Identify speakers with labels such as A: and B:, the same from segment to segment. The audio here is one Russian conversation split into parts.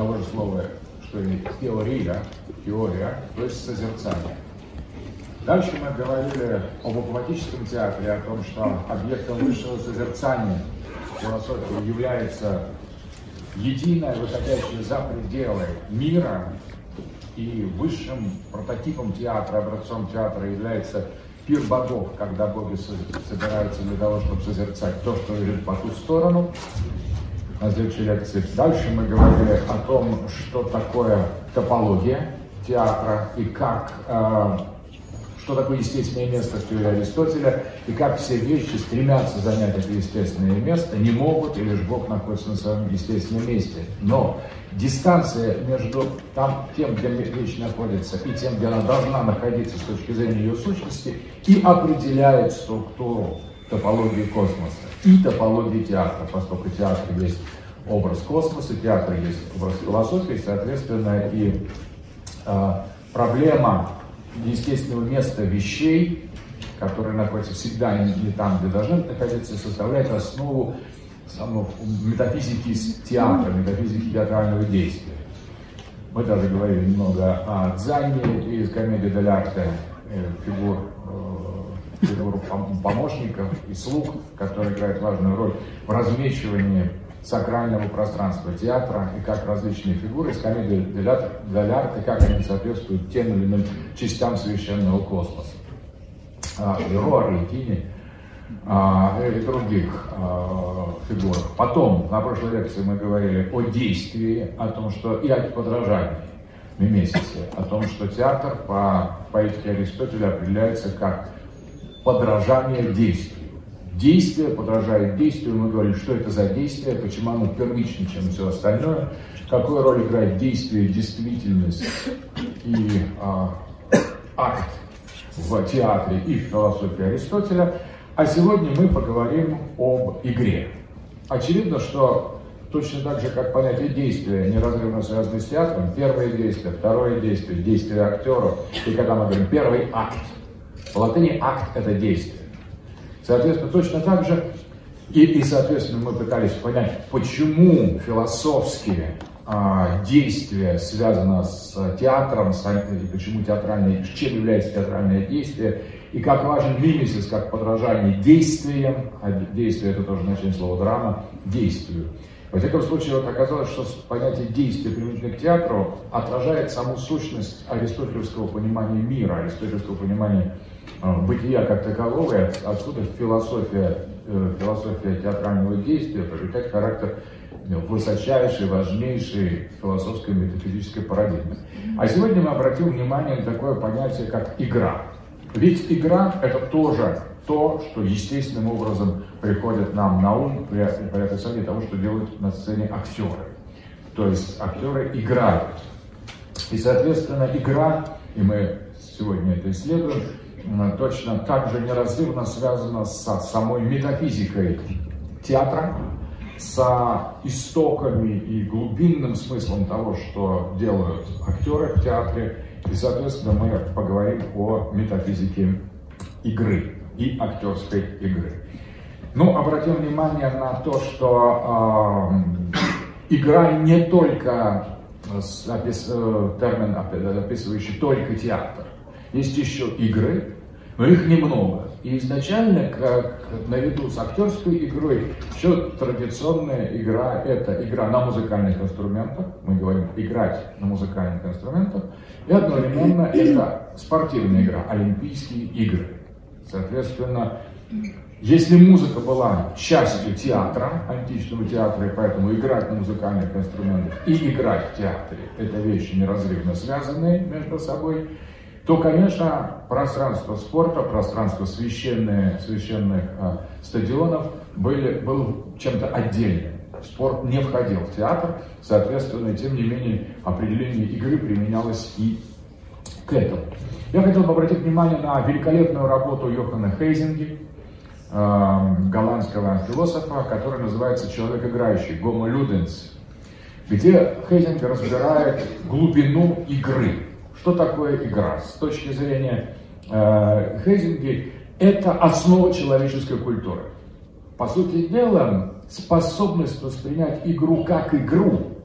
A: того же слова, что и теория, теория, то есть созерцание. Дальше мы говорили об акватическом театре, о том, что объектом высшего созерцания философии является единое, выходящее за пределы мира, и высшим прототипом театра, образцом театра является пир богов, когда боги собираются для того, чтобы созерцать то, что лежит по ту сторону. На следующей лекции дальше мы говорили о том, что такое топология театра и как э, что такое естественное место в теории Аристотеля, и как все вещи стремятся занять это естественное место, не могут, и лишь Бог находится на своем естественном месте. Но дистанция между там, тем, где вещь находится, и тем, где она должна находиться с точки зрения ее сущности, и определяет структуру топологии космоса и топологии театра, поскольку театр есть образ космоса, театр есть образ философии, соответственно, и э, проблема естественного места вещей, которые находятся всегда не там, где должны находиться, составляет основу самого метафизики театра, метафизики театрального действия. Мы даже говорили немного о Дзанге из комедии Дель Арте, э, фигур, э, фигур помощников и слуг, которые играют важную роль в размечивании сакрального пространства театра и как различные фигуры из комедии Дель Арте, как они соответствуют тем или иным частям священного космоса. А, Леро, Орликини а, и других а, фигурах. Потом, на прошлой лекции мы говорили о действии, о том, что и о подражании месяце, о том, что театр по поэтике Аристотеля определяется как подражание действию действие подражает действию. Мы говорим, что это за действие, почему оно первичнее, чем все остальное, какую роль играет действие, действительность и а, акт в театре и в философии Аристотеля. А сегодня мы поговорим об игре. Очевидно, что точно так же, как понятие действия неразрывно связано с театром, первое действие, второе действие, действие актеров, и когда мы говорим первый акт, в латыни акт – это действие. Соответственно, точно так же, и, и соответственно, мы пытались понять, почему философские а, действия связаны с театром, с, почему театральное, чем является театральное действие, и как важен мимесис, как подражание действиям, а действие это тоже значение слова драма, действию. Во всяком случае, вот оказалось, что понятие действия применительно к театру отражает саму сущность аристотелевского понимания мира, аристотелевского понимания бытия как такового, и отсюда философия, э, философия театрального действия приобретает характер э, высочайшей, важнейшей философской метафизической парадигмы. А сегодня мы обратим внимание на такое понятие, как игра. Ведь игра – это тоже то, что естественным образом приходит нам на ум при, при описании того, что делают на сцене актеры. То есть актеры играют. И, соответственно, игра, и мы сегодня это исследуем, точно так же неразрывно связано с самой метафизикой театра, с истоками и глубинным смыслом того, что делают актеры в театре. И, соответственно, мы поговорим о метафизике игры и актерской игры. Ну, обратим внимание на то, что э, игра не только опис, э, термин, описывающий только театр. Есть еще игры, но их немного. И изначально, как наряду с актерской игрой, еще традиционная игра – это игра на музыкальных инструментах. Мы говорим играть на музыкальных инструментах. И одновременно это спортивная игра, Олимпийские игры. Соответственно, если музыка была частью театра, античного театра, и поэтому играть на музыкальных инструментах и играть в театре – это вещи неразрывно связанные между собой, то, конечно, пространство спорта, пространство священных, священных э, стадионов были, был чем-то отдельным. Спорт не входил в театр, соответственно, тем не менее, определение игры применялось и к этому. Я хотел бы обратить внимание на великолепную работу Йохана Хейзинги, э, голландского философа, который называется «Человек играющий», «Гомо Люденс», где Хейзинг разбирает глубину игры, что такое игра? С точки зрения э, Хейзинги, это основа человеческой культуры. По сути дела, способность воспринять игру как игру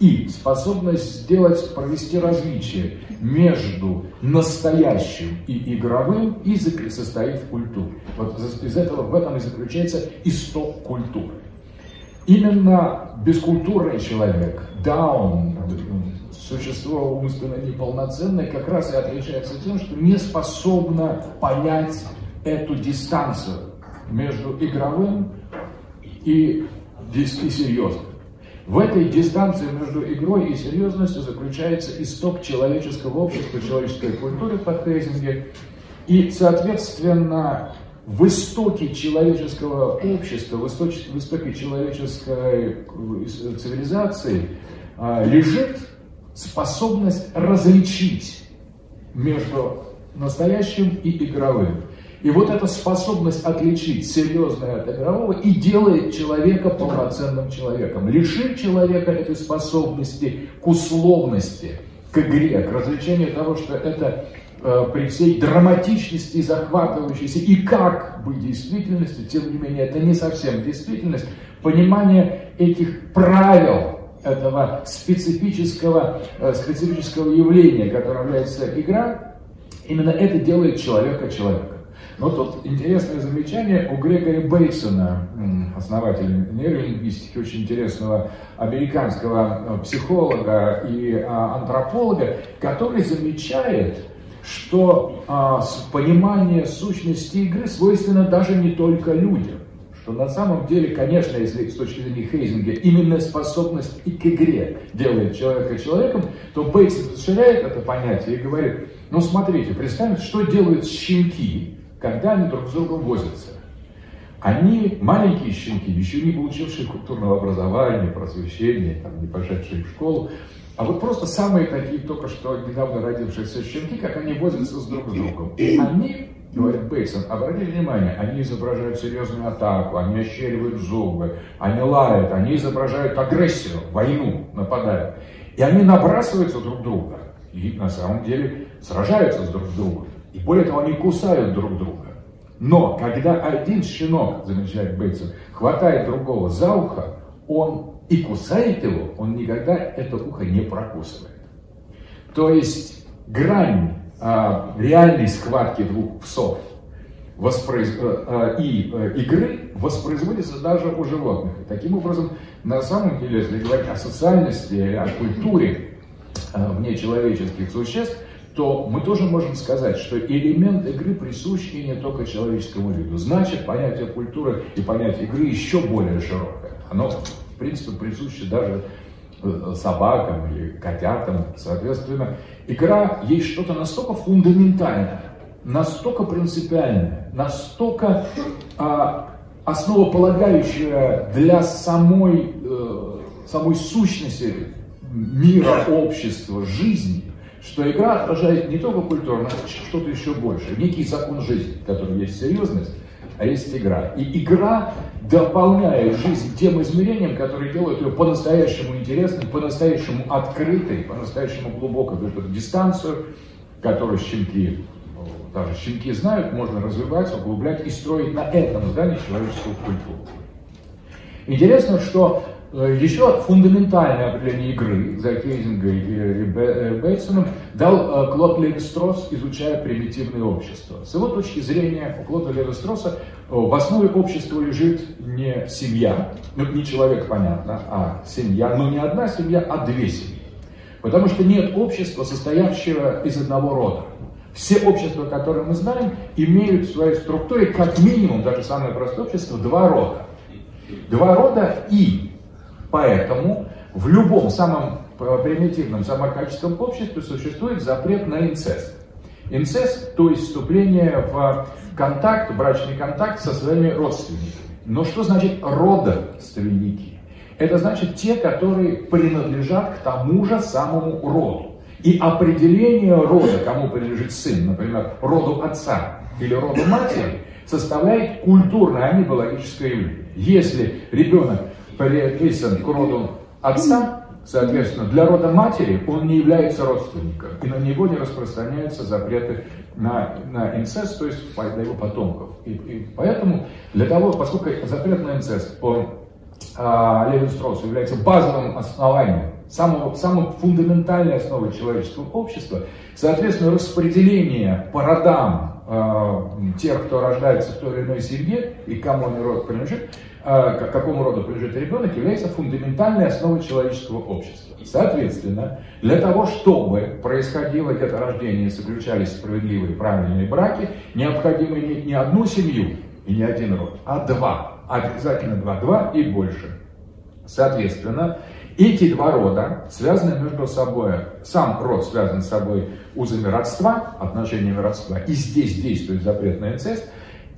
A: и способность сделать, провести различие между настоящим и игровым и состоит в культуре. Вот из этого, в этом и заключается исток культуры. Именно бескультурный человек, даун, существо умственно неполноценное, как раз и отличается тем, что не способно понять эту дистанцию между игровым и, и серьезным. В этой дистанции между игрой и серьезностью заключается исток человеческого общества, человеческой культуры по Хейзинге. И, соответственно, в истоке человеческого общества, в истоке, в истоке человеческой э, цивилизации а, лежит способность различить между настоящим и игровым. И вот эта способность отличить серьезное от игрового и делает человека полноценным человеком. Лишив человека этой способности к условности, к игре, к развлечению того, что это э, при всей драматичности, захватывающейся и как бы действительности, тем не менее, это не совсем действительность, понимание этих правил этого специфического, э, специфического явления, которое является игра, именно это делает человека человеком. Но тут интересное замечание у Грегори Бейтсона, основателя нейролингвистики, очень интересного американского э, психолога и а, антрополога, который замечает, что а, понимание сущности игры свойственно даже не только людям. Что на самом деле, конечно, если с точки зрения Хейзинга именно способность и к игре делает человека человеком, то Бейтсон расширяет это понятие и говорит, ну смотрите, представьте, что делают щенки, когда они друг с другом возятся. Они, маленькие щенки, еще не получившие культурного образования, просвещения, там, не пошедшие в школу, а вот просто самые такие только что недавно родившиеся щенки, как они возятся с друг с другом. Они, говорит Бейтсон, обратите внимание, они изображают серьезную атаку, они ощеривают зубы, они лают, они изображают агрессию, войну, нападают. И они набрасываются друг друга и на самом деле сражаются с друг другом. И более того, они кусают друг друга. Но когда один щенок, замечает Бейтсон, хватает другого за ухо, он и кусает его, он никогда это ухо не прокусывает. То есть грань а, реальной схватки двух псов воспроиз... а, и а, игры воспроизводится даже у животных. Таким образом, на самом деле, если говорить о социальности, о культуре а, внечеловеческих существ, то мы тоже можем сказать, что элемент игры присущ не только человеческому виду. Значит, понятие культуры и понятие игры еще более широкое. Оно, в принципе, присуще даже э, собакам или котятам. Соответственно, игра есть что-то настолько фундаментальное, настолько принципиальное, настолько а, основополагающее для самой, э, самой сущности мира, общества, жизни, что игра отражает не только культуру, но что-то еще больше, некий закон жизни, в котором есть серьезность, а есть игра. И игра дополняет жизнь тем измерением, которые делают ее по-настоящему интересной, по-настоящему открытой, по-настоящему глубокой. То есть дистанцию, которую щенки, даже щенки знают, можно развивать, углублять и строить на этом здании человеческую культуру. Интересно, что еще фундаментальное определение игры за Кейзингой и э, Бейтсоном дал э, Клод Левистрос, изучая примитивное общество. С его точки зрения, у Клода Левистроса в основе общества лежит не семья, ну не человек, понятно, а семья, но не одна семья, а две семьи. Потому что нет общества, состоявшего из одного рода. Все общества, которые мы знаем, имеют в своей структуре как минимум, даже самое простое общество, два рода. Два рода и Поэтому в любом самом примитивном, самом качественном обществе существует запрет на инцест. Инцест, то есть вступление в контакт, брачный контакт со своими родственниками. Но что значит родственники? Это значит те, которые принадлежат к тому же самому роду. И определение рода, кому принадлежит сын, например, роду отца или роду матери, составляет культурное, а не биологическое явление. Если ребенок приписан к роду отца, соответственно, для рода матери он не является родственником, и на него не распространяются запреты на, на инцест, то есть на его потомков. И, и поэтому для того, поскольку запрет на инцест по а, Левин Строссу является базовым основанием самого, самой фундаментальной основой человеческого общества. Соответственно, распределение по родам тех, кто рождается в той или иной семье и кому он род принадлежит, э, к какому роду принадлежит ребенок, является фундаментальной основой человеческого общества. Соответственно, для того, чтобы происходило деторождение и заключались справедливые правильные браки, необходимо иметь не одну семью и не один род, а два. Обязательно два, два и больше. Соответственно, эти два рода связаны между собой, сам род связан с собой узами родства, отношениями родства, и здесь действует запрет на инцест,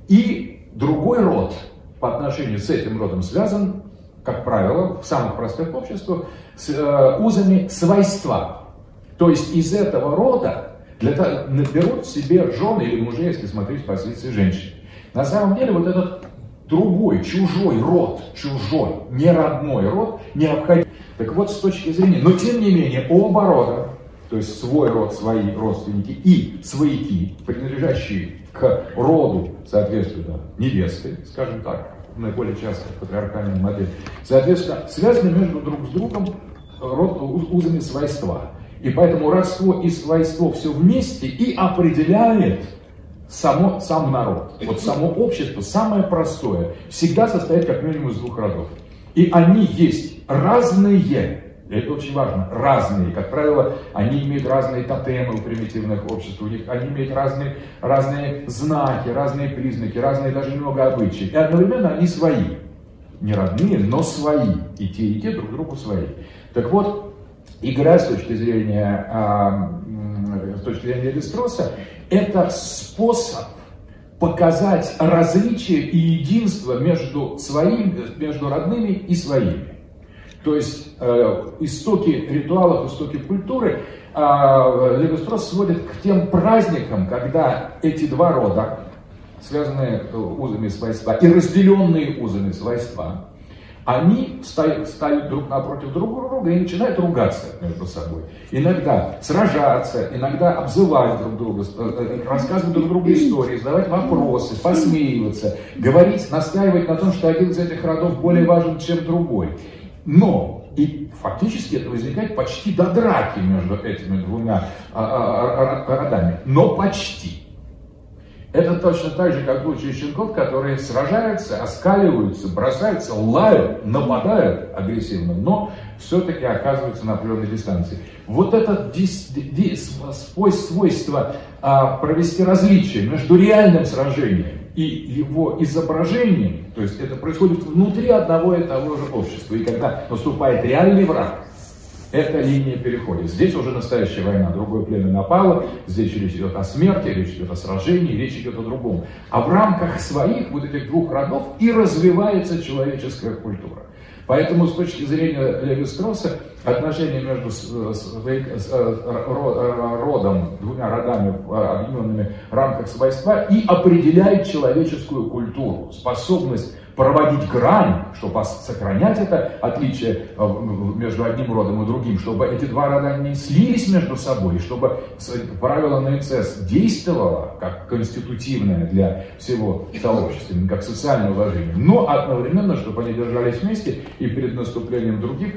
A: и другой род по отношению с этим родом связан, как правило, в самых простых обществах, с э, узами свойства. То есть из этого рода для того, наберут себе жены или мужей, если смотреть с позиции женщин. На самом деле вот этот другой, чужой род, чужой, не родной род необходим. Так вот, с точки зрения, но тем не менее, оба рода, то есть свой род, свои родственники и свояки, принадлежащие к роду, соответственно, невесты, скажем так, наиболее часто патриархальная модель, соответственно, связаны между друг с другом род, узами свойства. И поэтому родство и свойство все вместе и определяет само, сам народ. Вот само общество, самое простое, всегда состоит как минимум из двух родов. И они есть разные. Это очень важно. Разные. Как правило, они имеют разные тотемы у примитивных обществ. У них, они имеют разные, разные знаки, разные признаки, разные даже немного обычаи. И одновременно они свои. Не родные, но свои. И те, и те друг другу свои. Так вот, игра с точки зрения, а, с точки зрения Листроса, это способ показать различие и единство между своими, между родными и своими. То есть э, истоки ритуалов, истоки культуры э, Левистрос сводит к тем праздникам, когда эти два рода, связанные э, узами свойства и разделенные узами свойства, они встают, встают друг напротив друг друга и начинают ругаться между собой. Иногда сражаться, иногда обзывать друг друга, э, э, рассказывать друг другу истории, задавать вопросы, посмеиваться, говорить, настаивать на том, что один из этих родов более важен, чем другой. Но и фактически это возникает почти до драки между этими двумя а, а, а, родами. Но почти. Это точно так же, как случае щенков, которые сражаются, оскаливаются, бросаются, лают, нападают агрессивно, но все-таки оказываются на определенной дистанции. Вот это дис, дис, свойство а, провести различие между реальным сражением и его изображением, то есть это происходит внутри одного и того же общества. И когда наступает реальный враг, эта линия переходит. Здесь уже настоящая война, другое племя напало, здесь речь идет о смерти, речь идет о сражении, речь идет о другом. А в рамках своих вот этих двух родов и развивается человеческая культура. Поэтому с точки зрения Леви-Стросса отношения между с, с, родом, двумя родами, объединенными в рамках свойства, и определяет человеческую культуру, способность проводить грань, чтобы сохранять это отличие э, между одним родом и другим, чтобы эти два рода не слились между собой, чтобы правило инцест действовало как конститутивное для всего сообщества, как социальное уважение, но одновременно, чтобы они держались вместе и перед наступлением других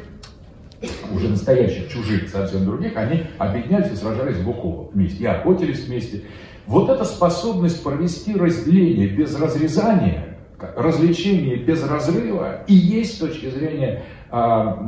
A: уже настоящих, чужих, совсем других, они объединялись и сражались бок о бок вместе, и охотились вместе. Вот эта способность провести разделение без разрезания – развлечение без разрыва. И есть с точки зрения а,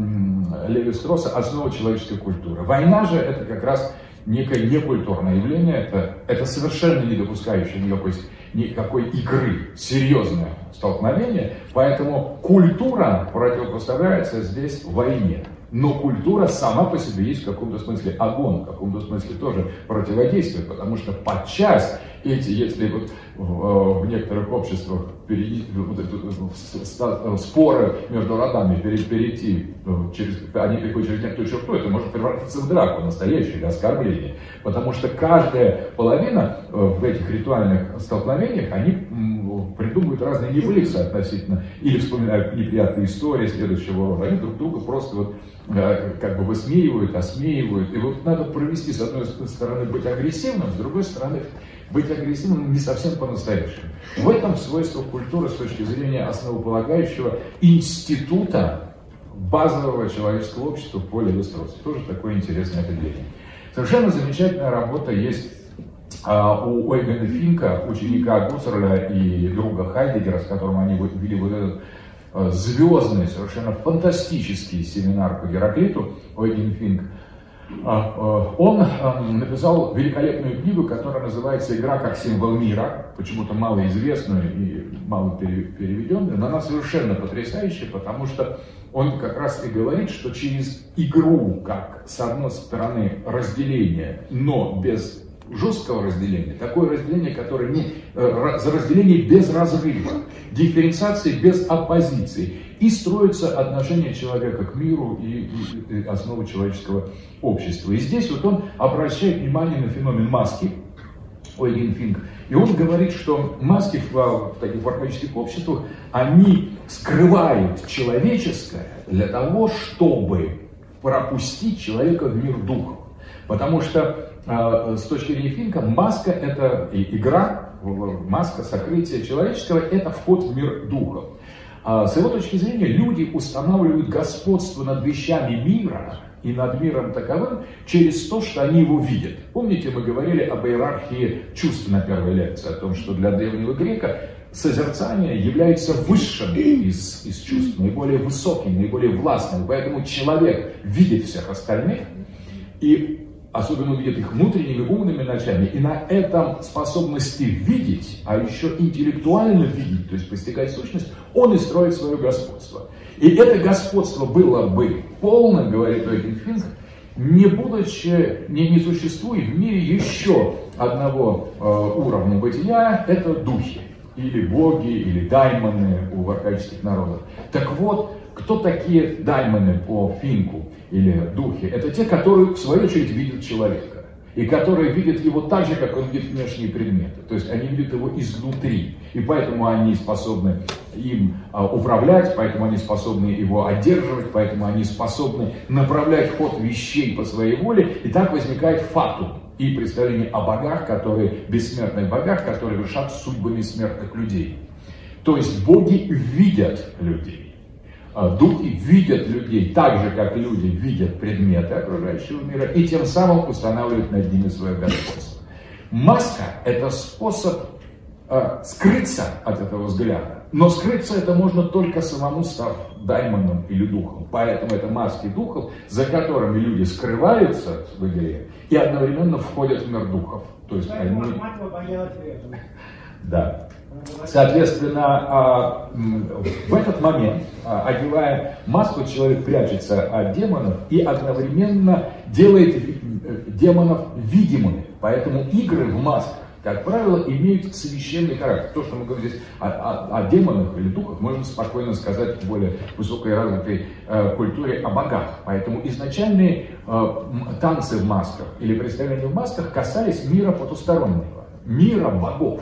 A: Леви-Стросса основа человеческой культуры. Война же это как раз некое некультурное явление, это, это совершенно не допускающее никакой, никакой игры, серьезное столкновение, поэтому культура противопоставляется здесь войне. Но культура сама по себе есть в каком-то смысле огонь, в каком-то смысле тоже противодействие, потому что подчас эти, если вот в, в некоторых обществах перейти, вот это, споры между родами перейти через, они приходят через некоторую черту, это может превратиться в драку, настоящее оскорбление. Потому что каждая половина э, в этих ритуальных столкновениях, они придумывают разные небылицы относительно, или вспоминают неприятные истории следующего рода. Они друг друга просто вот э, как бы высмеивают, осмеивают. И вот надо провести, с одной стороны, быть агрессивным, с другой стороны, быть агрессивным не совсем по-настоящему. В этом свойство культуры с точки зрения основополагающего института базового человеческого общества поле Вестероса. Тоже такое интересное определение. Совершенно замечательная работа есть а, у Ойгена Финка, ученика Гуссерля и друга Хайдегера, с которым они вели вот этот а, звездный, совершенно фантастический семинар по Гераклиту, Ойген Финк, он написал великолепную книгу, которая называется «Игра как символ мира», почему-то малоизвестную и мало переведенную, но она совершенно потрясающая, потому что он как раз и говорит, что через игру, как с одной стороны разделение, но без жесткого разделения, такое разделение, которое не, э, разделение без разрыва, дифференциации без оппозиции, и строится отношение человека к миру и, и, и основы человеческого общества. И здесь вот он обращает внимание на феномен маски, Ойген Финк, и он говорит, что маски в, в таких архаических обществах, они скрывают человеческое для того, чтобы пропустить человека в мир духов. Потому что э, с точки зрения Финка маска это игра, маска сокрытия человеческого это вход в мир духов. А с его точки зрения люди устанавливают господство над вещами мира и над миром таковым через то, что они его видят. Помните, мы говорили об иерархии чувств на первой лекции, о том, что для древнего грека созерцание является высшим из, из чувств, наиболее высоким, наиболее властным. Поэтому человек видит всех остальных и особенно видит их внутренними умными ночами, и на этом способности видеть, а еще интеллектуально видеть, то есть постигать сущность, он и строит свое господство. И это господство было бы полно, говорит Ойген Финк, не будучи, не, не существует в мире еще одного э, уровня бытия, это духи или боги, или даймоны у архаических народов. Так вот, кто такие даймоны по финку или духи? Это те, которые в свою очередь видят человека. И которые видят его так же, как он видит внешние предметы. То есть они видят его изнутри. И поэтому они способны им а, управлять, поэтому они способны его одерживать, поэтому они способны направлять ход вещей по своей воле. И так возникает фактум и представление о богах, которые, бессмертных богах, которые решат судьбами смертных людей. То есть боги видят людей. А духи видят людей так же, как люди видят предметы окружающего мира, и тем самым устанавливают над ними свое господство. Маска – это способ э, скрыться от этого взгляда. Но скрыться это можно только самому став даймоном или духом. Поэтому это маски духов, за которыми люди скрываются в игре и одновременно входят в мир духов. То есть они... Да. Соответственно, а, в этот момент, а, одевая маску, человек прячется от демонов и одновременно делает э, демонов видимыми. Поэтому игры в масках как правило, имеют священный характер. То, что мы говорим здесь о, о, о демонах или духах, можно спокойно сказать в более высокой развитой э, культуре о богах. Поэтому изначальные э, танцы в масках или представления в масках касались мира потустороннего, мира богов.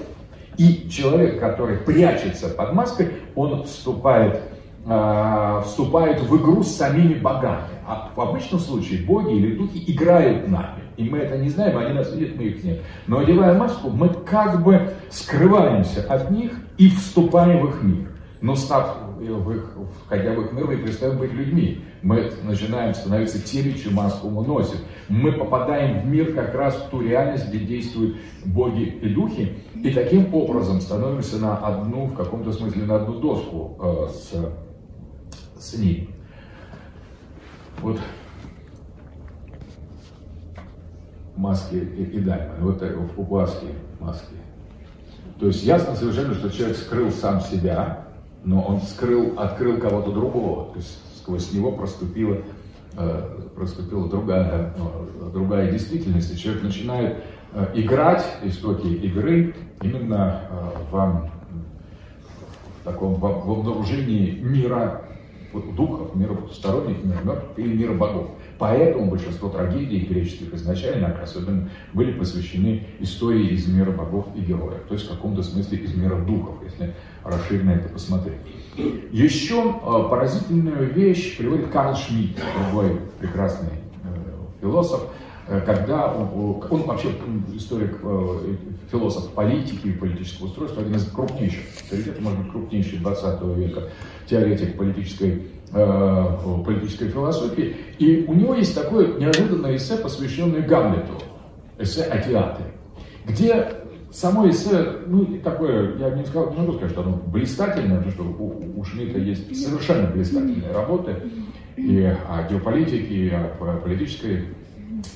A: И человек, который прячется под маской, он вступает э, вступают в игру с самими богами. А в обычном случае боги или духи играют нами. И мы это не знаем, они нас видят, мы их нет. Но одевая маску, мы как бы скрываемся от них и вступаем в их мир. Но став в их, входя в их мир, мы перестаем быть людьми. Мы начинаем становиться теми, чью маску мы носим. Мы попадаем в мир как раз в ту реальность, где действуют боги и духи. И таким образом становимся на одну, в каком-то смысле, на одну доску э, с, с ним. Вот маски и, и даймоны, вот в упаски маски. То есть ясно совершенно, что человек скрыл сам себя, но он скрыл, открыл кого-то другого, то есть сквозь него проступила, э, проступила другая, э, другая действительность, и человек начинает э, играть истоки игры именно э, в, в таком в обнаружении мира духов, мира потусторонних, мира мертвых или мира богов. Поэтому большинство трагедий греческих изначально особенно были посвящены истории из мира богов и героев, то есть в каком-то смысле из мира духов, если расширенно это посмотреть. Еще э, поразительную вещь приводит Карл Шмидт, другой прекрасный э, философ, когда он, он вообще историк, философ политики и политического устройства, один из крупнейших авторитетов, может быть, крупнейший 20 века теоретик политической политической философии. И у него есть такое неожиданное эссе, посвященное Гамлету, эссе о театре, где само эссе, ну, такое, я не, сказал, не могу сказать, что оно блистательное, потому что у, у Шмидта есть совершенно блистательные работы и о геополитике, и о политической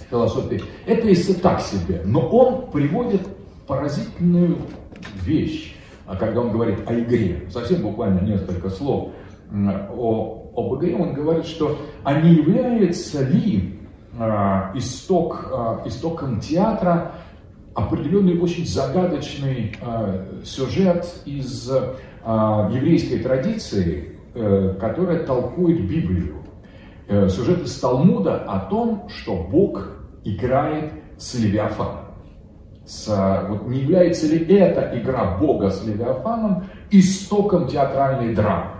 A: философии. Это эссе так себе, но он приводит поразительную вещь, а когда он говорит о игре. Совсем буквально несколько слов о, об игре. Он говорит, что а не является ли а, исток, а, истоком театра определенный очень загадочный сюжет из еврейской традиции, э, которая толкует Библию. Э, сюжет из Талмуда о том, что Бог играет с Левиафаном. С, э, вот не является ли эта игра Бога с Левиафаном истоком театральной драмы?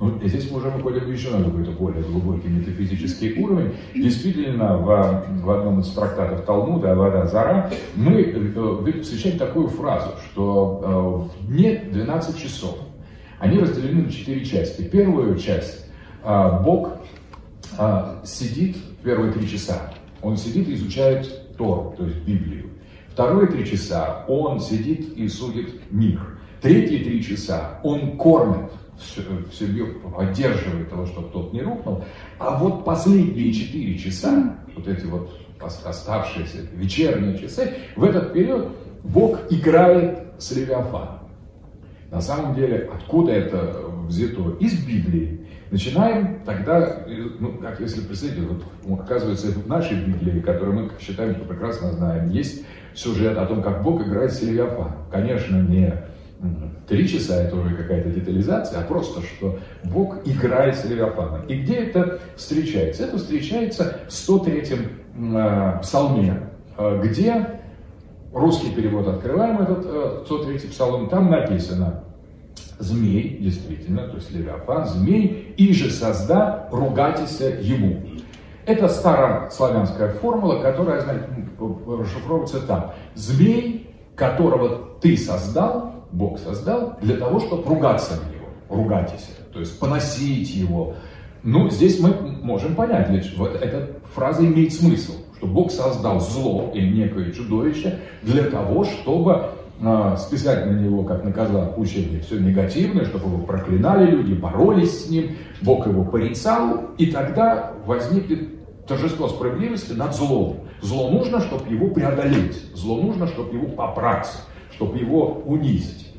A: Ну, здесь мы уже выходим еще на какой-то более глубокий метафизический уровень. Действительно, в, в одном из трактатов Талмуда «Вода Зара» мы э, встречаем такую фразу, что в дне 12 часов они разделены на четыре части. Первую часть э, Бог сидит первые три часа. Он сидит и изучает Тору, то есть Библию. Вторые три часа он сидит и судит мир. Третьи три часа он кормит в себе поддерживает того, чтобы тот не рухнул. А вот последние четыре часа, вот эти вот оставшиеся вечерние часы, в этот период Бог играет с Левиафаном. На самом деле, откуда это взято? Из Библии. Начинаем тогда, ну, как если представить, вот, оказывается, в нашей Библии, которую мы считаем, что прекрасно знаем, есть сюжет о том, как Бог играет с Левиафаном. Конечно, не Три часа это уже какая-то детализация, а просто, что Бог играет с Левиафаном. И где это встречается? Это встречается в 103-м э, псалме, э, где русский перевод открываем этот э, 103-й псалом, там написано «Змей», действительно, то есть Левиафан, «Змей, и же созда, ругайтеся ему». Это старославянская формула, которая расшифровывается так. «Змей, которого ты создал, Бог создал для того, чтобы ругаться на него, ругайтесь, то есть поносить его. Ну, здесь мы можем понять, ведь вот эта фраза имеет смысл, что Бог создал зло и некое чудовище для того, чтобы списать на него, как на козла все негативное, чтобы его проклинали люди, боролись с ним, Бог его порицал, и тогда возникнет торжество справедливости над злом. Зло нужно, чтобы его преодолеть, зло нужно, чтобы его попрать чтобы его унизить.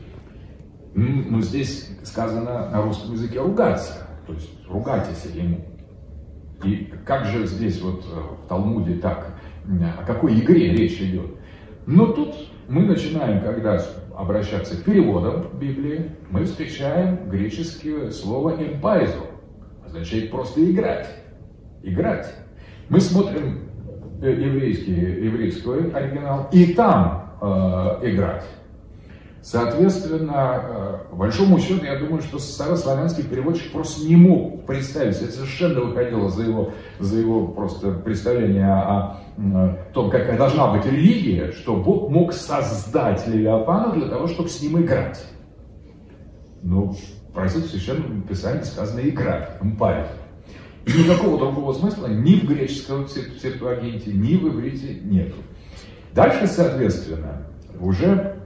A: Но здесь сказано на русском языке ругаться, то есть ругайтесь ему. И как же здесь вот э, в Талмуде так, о какой игре речь идет? Но тут мы начинаем, когда обращаться к переводам Библии, мы встречаем греческое слово «эмпайзо», означает просто играть. Играть. Мы смотрим э, еврейский, еврейский оригинал, и там Э, играть. Соответственно, э, большому счету, я думаю, что старославянский переводчик просто не мог представить, это совершенно выходило за его, за его просто представление о, том, какая должна быть религия, что Бог мог создать Левиафана для того, чтобы с ним играть. Ну, простите, в Священном Писании сказано «играть», «эмпарить». И никакого другого смысла ни в греческом септуагенте, ни в иврите нету. Дальше, соответственно, уже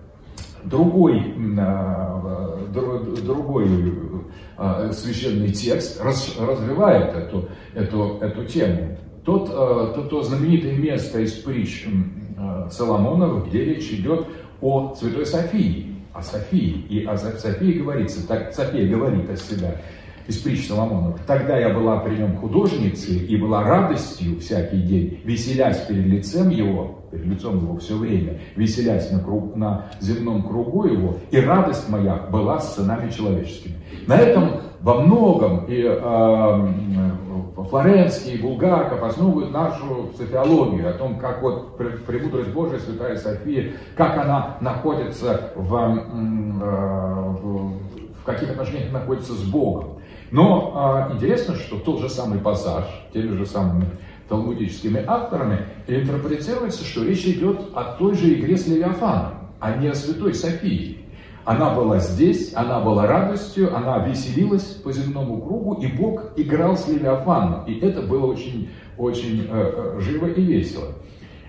A: другой, а, другой а, священный текст развивает эту, эту, эту тему. Тот, а, то, то знаменитое место из притч Соломонова, где речь идет о Святой Софии, о Софии. И о Софии говорится, так София говорит о себя из притч Соломонова. Тогда я была при нем художницей и была радостью всякий день, веселясь перед лицем его, перед лицом его все время, веселясь на, круг, на земном кругу его, и радость моя была с сынами человеческими. На этом во многом и э, Флоренский и Булгаков основывают нашу софиологию о том, как вот премудрость Божия, Святая София, как она находится в, э, в каких отношениях находится с Богом. Но а, интересно, что тот же самый пассаж, теми же самыми талмудическими авторами, интерпретируется, что речь идет о той же игре с Левиафаном, а не о Святой Софии. Она была здесь, она была радостью, она веселилась по земному кругу, и Бог играл с Левиафаном. И это было очень, очень э, э живо и весело.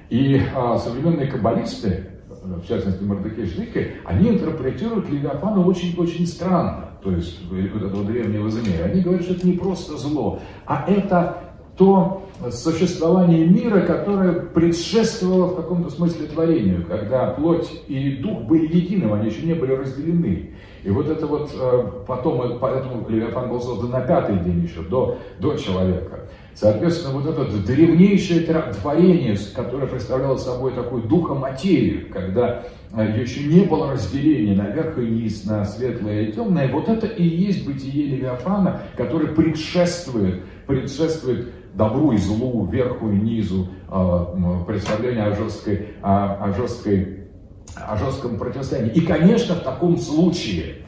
A: И э, современные каббалисты, в частности Мордекей Шлихе, они интерпретируют Левиафана очень-очень странно, то есть этого древнего змея. Они говорят, что это не просто зло, а это то существование мира, которое предшествовало в каком-то смысле творению, когда плоть и дух были единым, они еще не были разделены. И вот это вот э, потом, поэтому Левиафан был создан на пятый день еще, до, до человека. Соответственно, вот это древнейшее творение, которое представляло собой такую духоматерию, когда э, еще не было разделения на верх и низ, на светлое и темное, вот это и есть бытие Левиафана, которое предшествует, предшествует добру и злу, верху и низу, а, представление о, жесткой, о, о, жесткой, о жестком противостоянии. И, конечно, в таком случае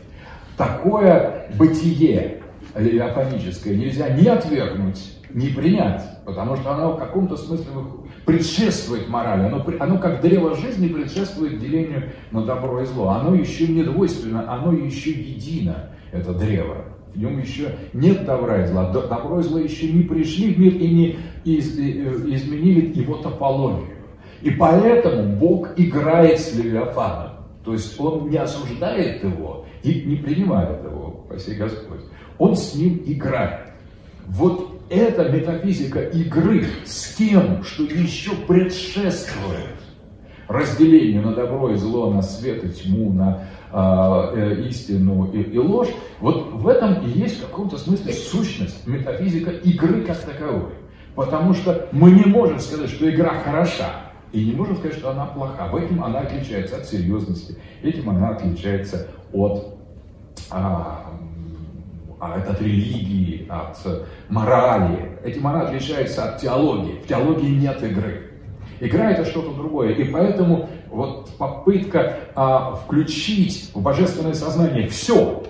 A: такое бытие левиафоническое нельзя ни отвергнуть, ни принять, потому что оно в каком-то смысле предшествует морали, оно, оно как древо жизни предшествует делению на добро и зло. Оно еще не двойственно, оно еще едино, это древо. В нем еще нет добра и зла. Добро и зло еще не пришли в мир и не из, э, изменили его топологию. И поэтому Бог играет с Левиафаном. То есть он не осуждает его и не принимает его, спаси Господь. Он с ним играет. Вот эта метафизика игры с тем, что еще предшествует разделению на добро и зло, на свет и тьму, на а, э, истину и, и ложь, вот в этом и есть в каком-то смысле сущность, метафизика игры как таковой. Потому что мы не можем сказать, что игра хороша, и не можем сказать, что она плоха. В этом она отличается от серьезности, этим она отличается от, а, от религии, от морали. Этим она отличается от теологии. В теологии нет игры. Игра это что-то другое. И поэтому вот попытка а, включить в божественное сознание все,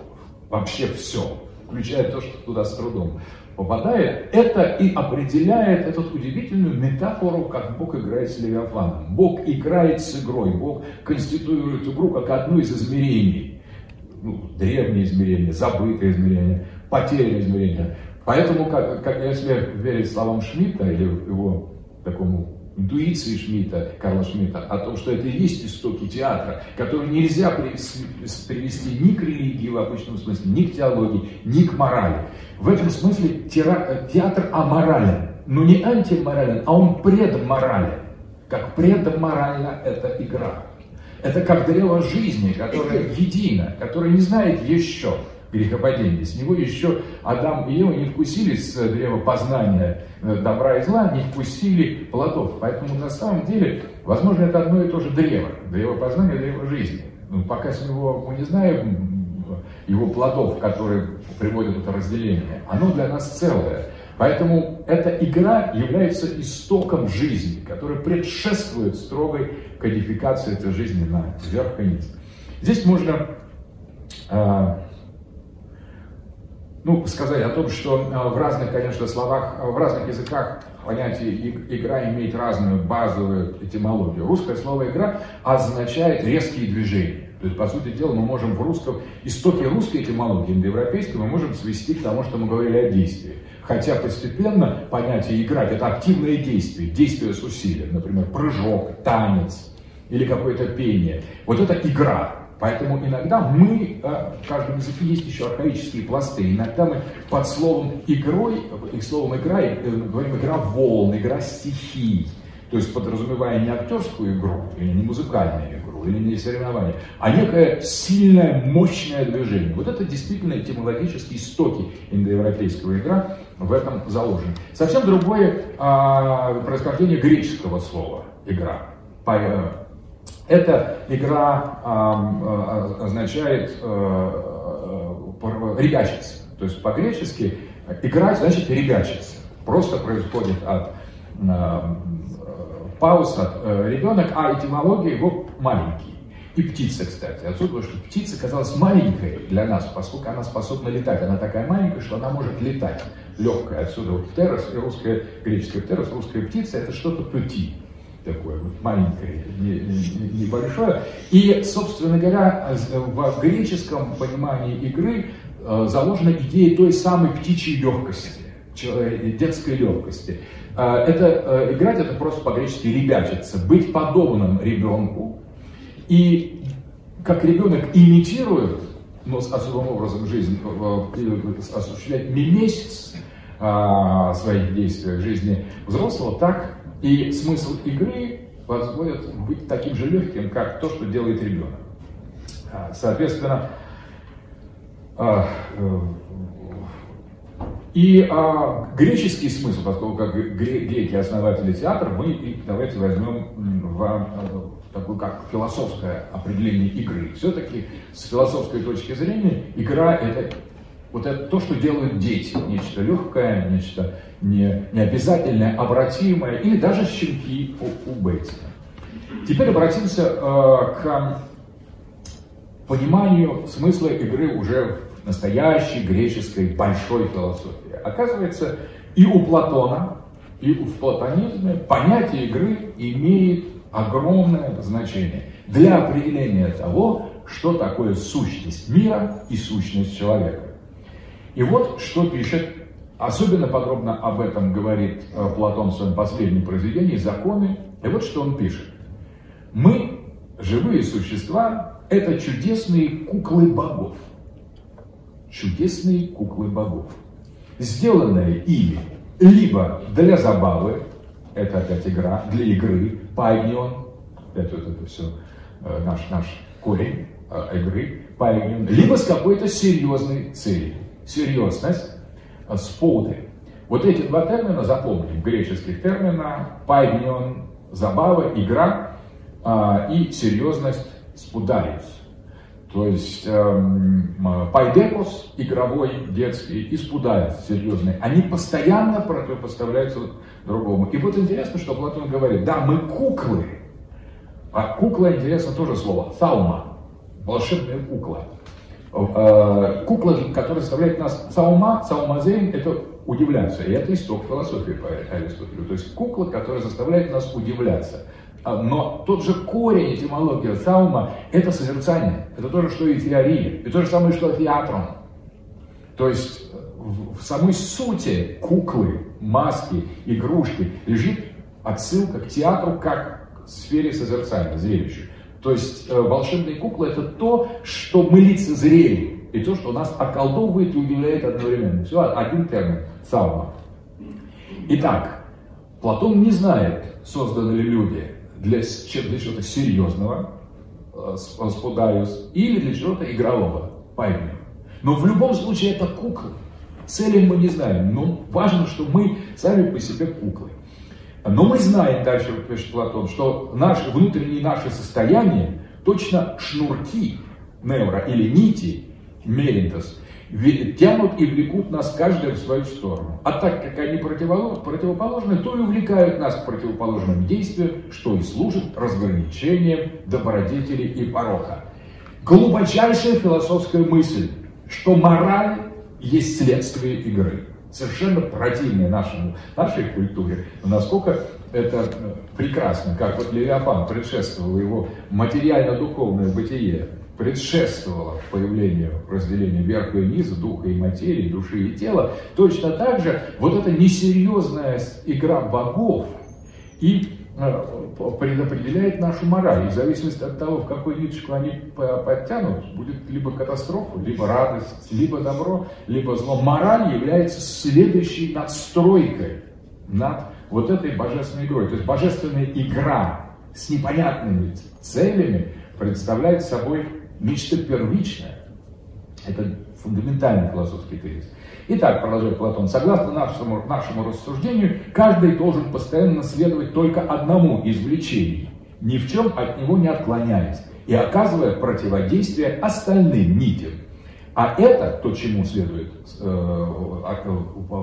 A: вообще все, включая то, что туда с трудом попадает, это и определяет эту удивительную метафору, как Бог играет с Левиафаном. Бог играет с игрой, Бог конституирует игру как одно из измерений. Ну, древнее измерение, забытое измерение, потерянное измерение. Поэтому, как, как если верить словам Шмидта или его такому интуиции Шмидта, Карла Шмидта, о том, что это и есть истоки театра, которые нельзя привести ни к религии в обычном смысле, ни к теологии, ни к морали. В этом смысле театр аморален, но не антиморален, а он предморален. Как предморальна эта игра. Это как древо жизни, которое едино, которое не знает еще грехопадения. С него еще Адам и Ева не вкусили с древа познания э, добра и зла, не вкусили плодов. Поэтому на самом деле, возможно, это одно и то же древо. Древо познания, древо жизни. Но пока с него мы не знаем его плодов, которые приводят это разделение, оно для нас целое. Поэтому эта игра является истоком жизни, который предшествует строгой кодификации этой жизни на вверх и низ. Здесь можно э, ну, сказать о том, что э, в разных, конечно, словах, в разных языках понятие игра имеет разную базовую этимологию. Русское слово игра означает резкие движения. То есть, по сути дела, мы можем в русском, истоки русской этимологии, индоевропейской, мы можем свести к тому, что мы говорили о действии. Хотя постепенно понятие играть это активное действие, действие с усилием, например, прыжок, танец или какое-то пение. Вот это игра. Поэтому иногда мы, э, в каждом языке есть еще архаические пласты. Иногда мы под словом игрой, и словом игра, э, говорим игра волн, игра стихий. То есть подразумевая не актерскую игру, или не музыкальную или не соревнование, а некое сильное, мощное движение. Вот это действительно этимологические истоки индоевропейского игра в этом заложены. Совсем другое а, происхождение греческого слова игра. Э, эта игра а, означает а, ребячиться. То есть по-гречески играть значит ребячиться. Просто происходит от а, пауз от ребенок, а этимология его маленький. И птица, кстати. Отсюда, что птица казалась маленькой для нас, поскольку она способна летать. Она такая маленькая, что она может летать. Легкая. Отсюда вот террас, русская, греческая террас, русская птица, это что-то пути. такое вот маленькое, небольшое. И, собственно говоря, в греческом понимании игры э, заложена идея той самой птичьей легкости, детской легкости. Э, это э, играть это просто по-гречески ребячиться, быть подобным ребенку. И как ребенок имитирует, но особым образом жизнь осуществляет мимесис своих действий в жизни взрослого, так и смысл игры позволит быть таким же легким, как то, что делает ребенок. А, соответственно, а, э, и а, греческий смысл, поскольку как греки основатели театра, мы давайте возьмем в, такое как философское определение игры. Все-таки с философской точки зрения игра это вот это то, что делают дети, нечто легкое, нечто не, не обязательное, обратимое, или даже щенки у, у Бетти. Теперь обратимся э, к пониманию смысла игры уже в настоящей греческой большой философии. Оказывается, и у Платона, и в платонизме понятие игры имеет огромное значение для определения того, что такое сущность мира и сущность человека. И вот что пишет, особенно подробно об этом говорит э, Платон в своем последнем произведении «Законы». И вот что он пишет. Мы, живые существа, это чудесные куклы богов. Чудесные куклы богов. Сделанные ими либо для забавы, это опять игра, для игры, пайнион, опять вот это все э, наш, наш корень э, игры, παίγνιον, либо с какой-то серьезной целью серьезность, σπουδή. Вот эти два термина запомним, греческих термина, παίγνιον, забава, игра а, и серьезность, σπουδαῖος. То есть эм, παιδικός, игровой, детский, и σπουδαῖος, серьезный. Они постоянно противопоставляются другому. И вот интересно, что Платон говорит, да, мы куклы, а кукла, интересно, тоже слово, саума, волшебная кукла. Э, кукла, которая заставляет нас саума, саумазейн, это удивляться. И это исток философии по Аристотелю. То есть кукла, которая заставляет нас удивляться. А, но тот же корень этимологии саума – это созерцание. Это то же, что и теория. И то же самое, что театром. То есть в самой сути куклы, маски, игрушки лежит отсылка к театру как к сфере созерцания, зрелищу. То есть э, волшебные куклы это то, что мы лицезрели, и то, что нас околдовывает и удивляет одновременно. Все, один термин – саума. Итак, Платон не знает, созданы ли люди для, для чего-то серьезного, э, спудариус, или для чего-то игрового, поймем. Но в любом случае это куклы. Цели мы не знаем, но важно, что мы сами по себе куклы. Но мы знаем, дальше пишет Платон, что наши, внутренние наши состояния точно шнурки невра или нити меринтос тянут и влекут нас каждый в свою сторону. А так как они противоположны, то и увлекают нас к противоположным действиям, что и служит разграничением добродетели и порока. Глубочайшая философская мысль, что мораль есть следствие игры совершенно противное нашему, нашей культуре. Но насколько это э, прекрасно, как вот Левиафан предшествовал его материально-духовное бытие, предшествовало появлению разделения верха и низа, духа и материи, души и тела, точно так же вот эта несерьезная игра богов и предопределяет нашу мораль. И в зависимости от того, в какую ниточку они подтянут, будет либо катастрофа, либо радость, либо добро, либо зло. Мораль является следующей надстройкой над вот этой божественной игрой. То есть божественная игра с непонятными целями представляет собой нечто первичное. Это фундаментальный философский тезис. Итак, продолжает Платон, согласно нашему, нашему рассуждению, каждый должен постоянно следовать только одному извлечению, ни в чем от него не отклоняясь, и оказывая противодействие остальным нитям. А это, то, чему следует э,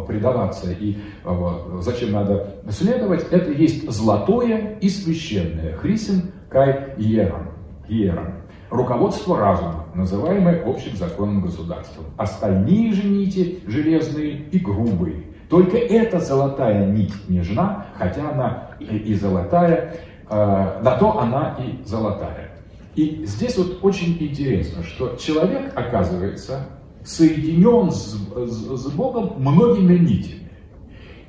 A: предаваться и э, зачем надо следовать, это есть золотое и священное. Хрисен кай ерам. ерам руководство разума, называемое общим законом государства. Остальные же нити, железные и грубые, Только эта золотая нить нежна, хотя она и золотая, э, на то она и золотая. И здесь вот очень интересно, что человек, оказывается, соединен с, с, с Богом многими нитями.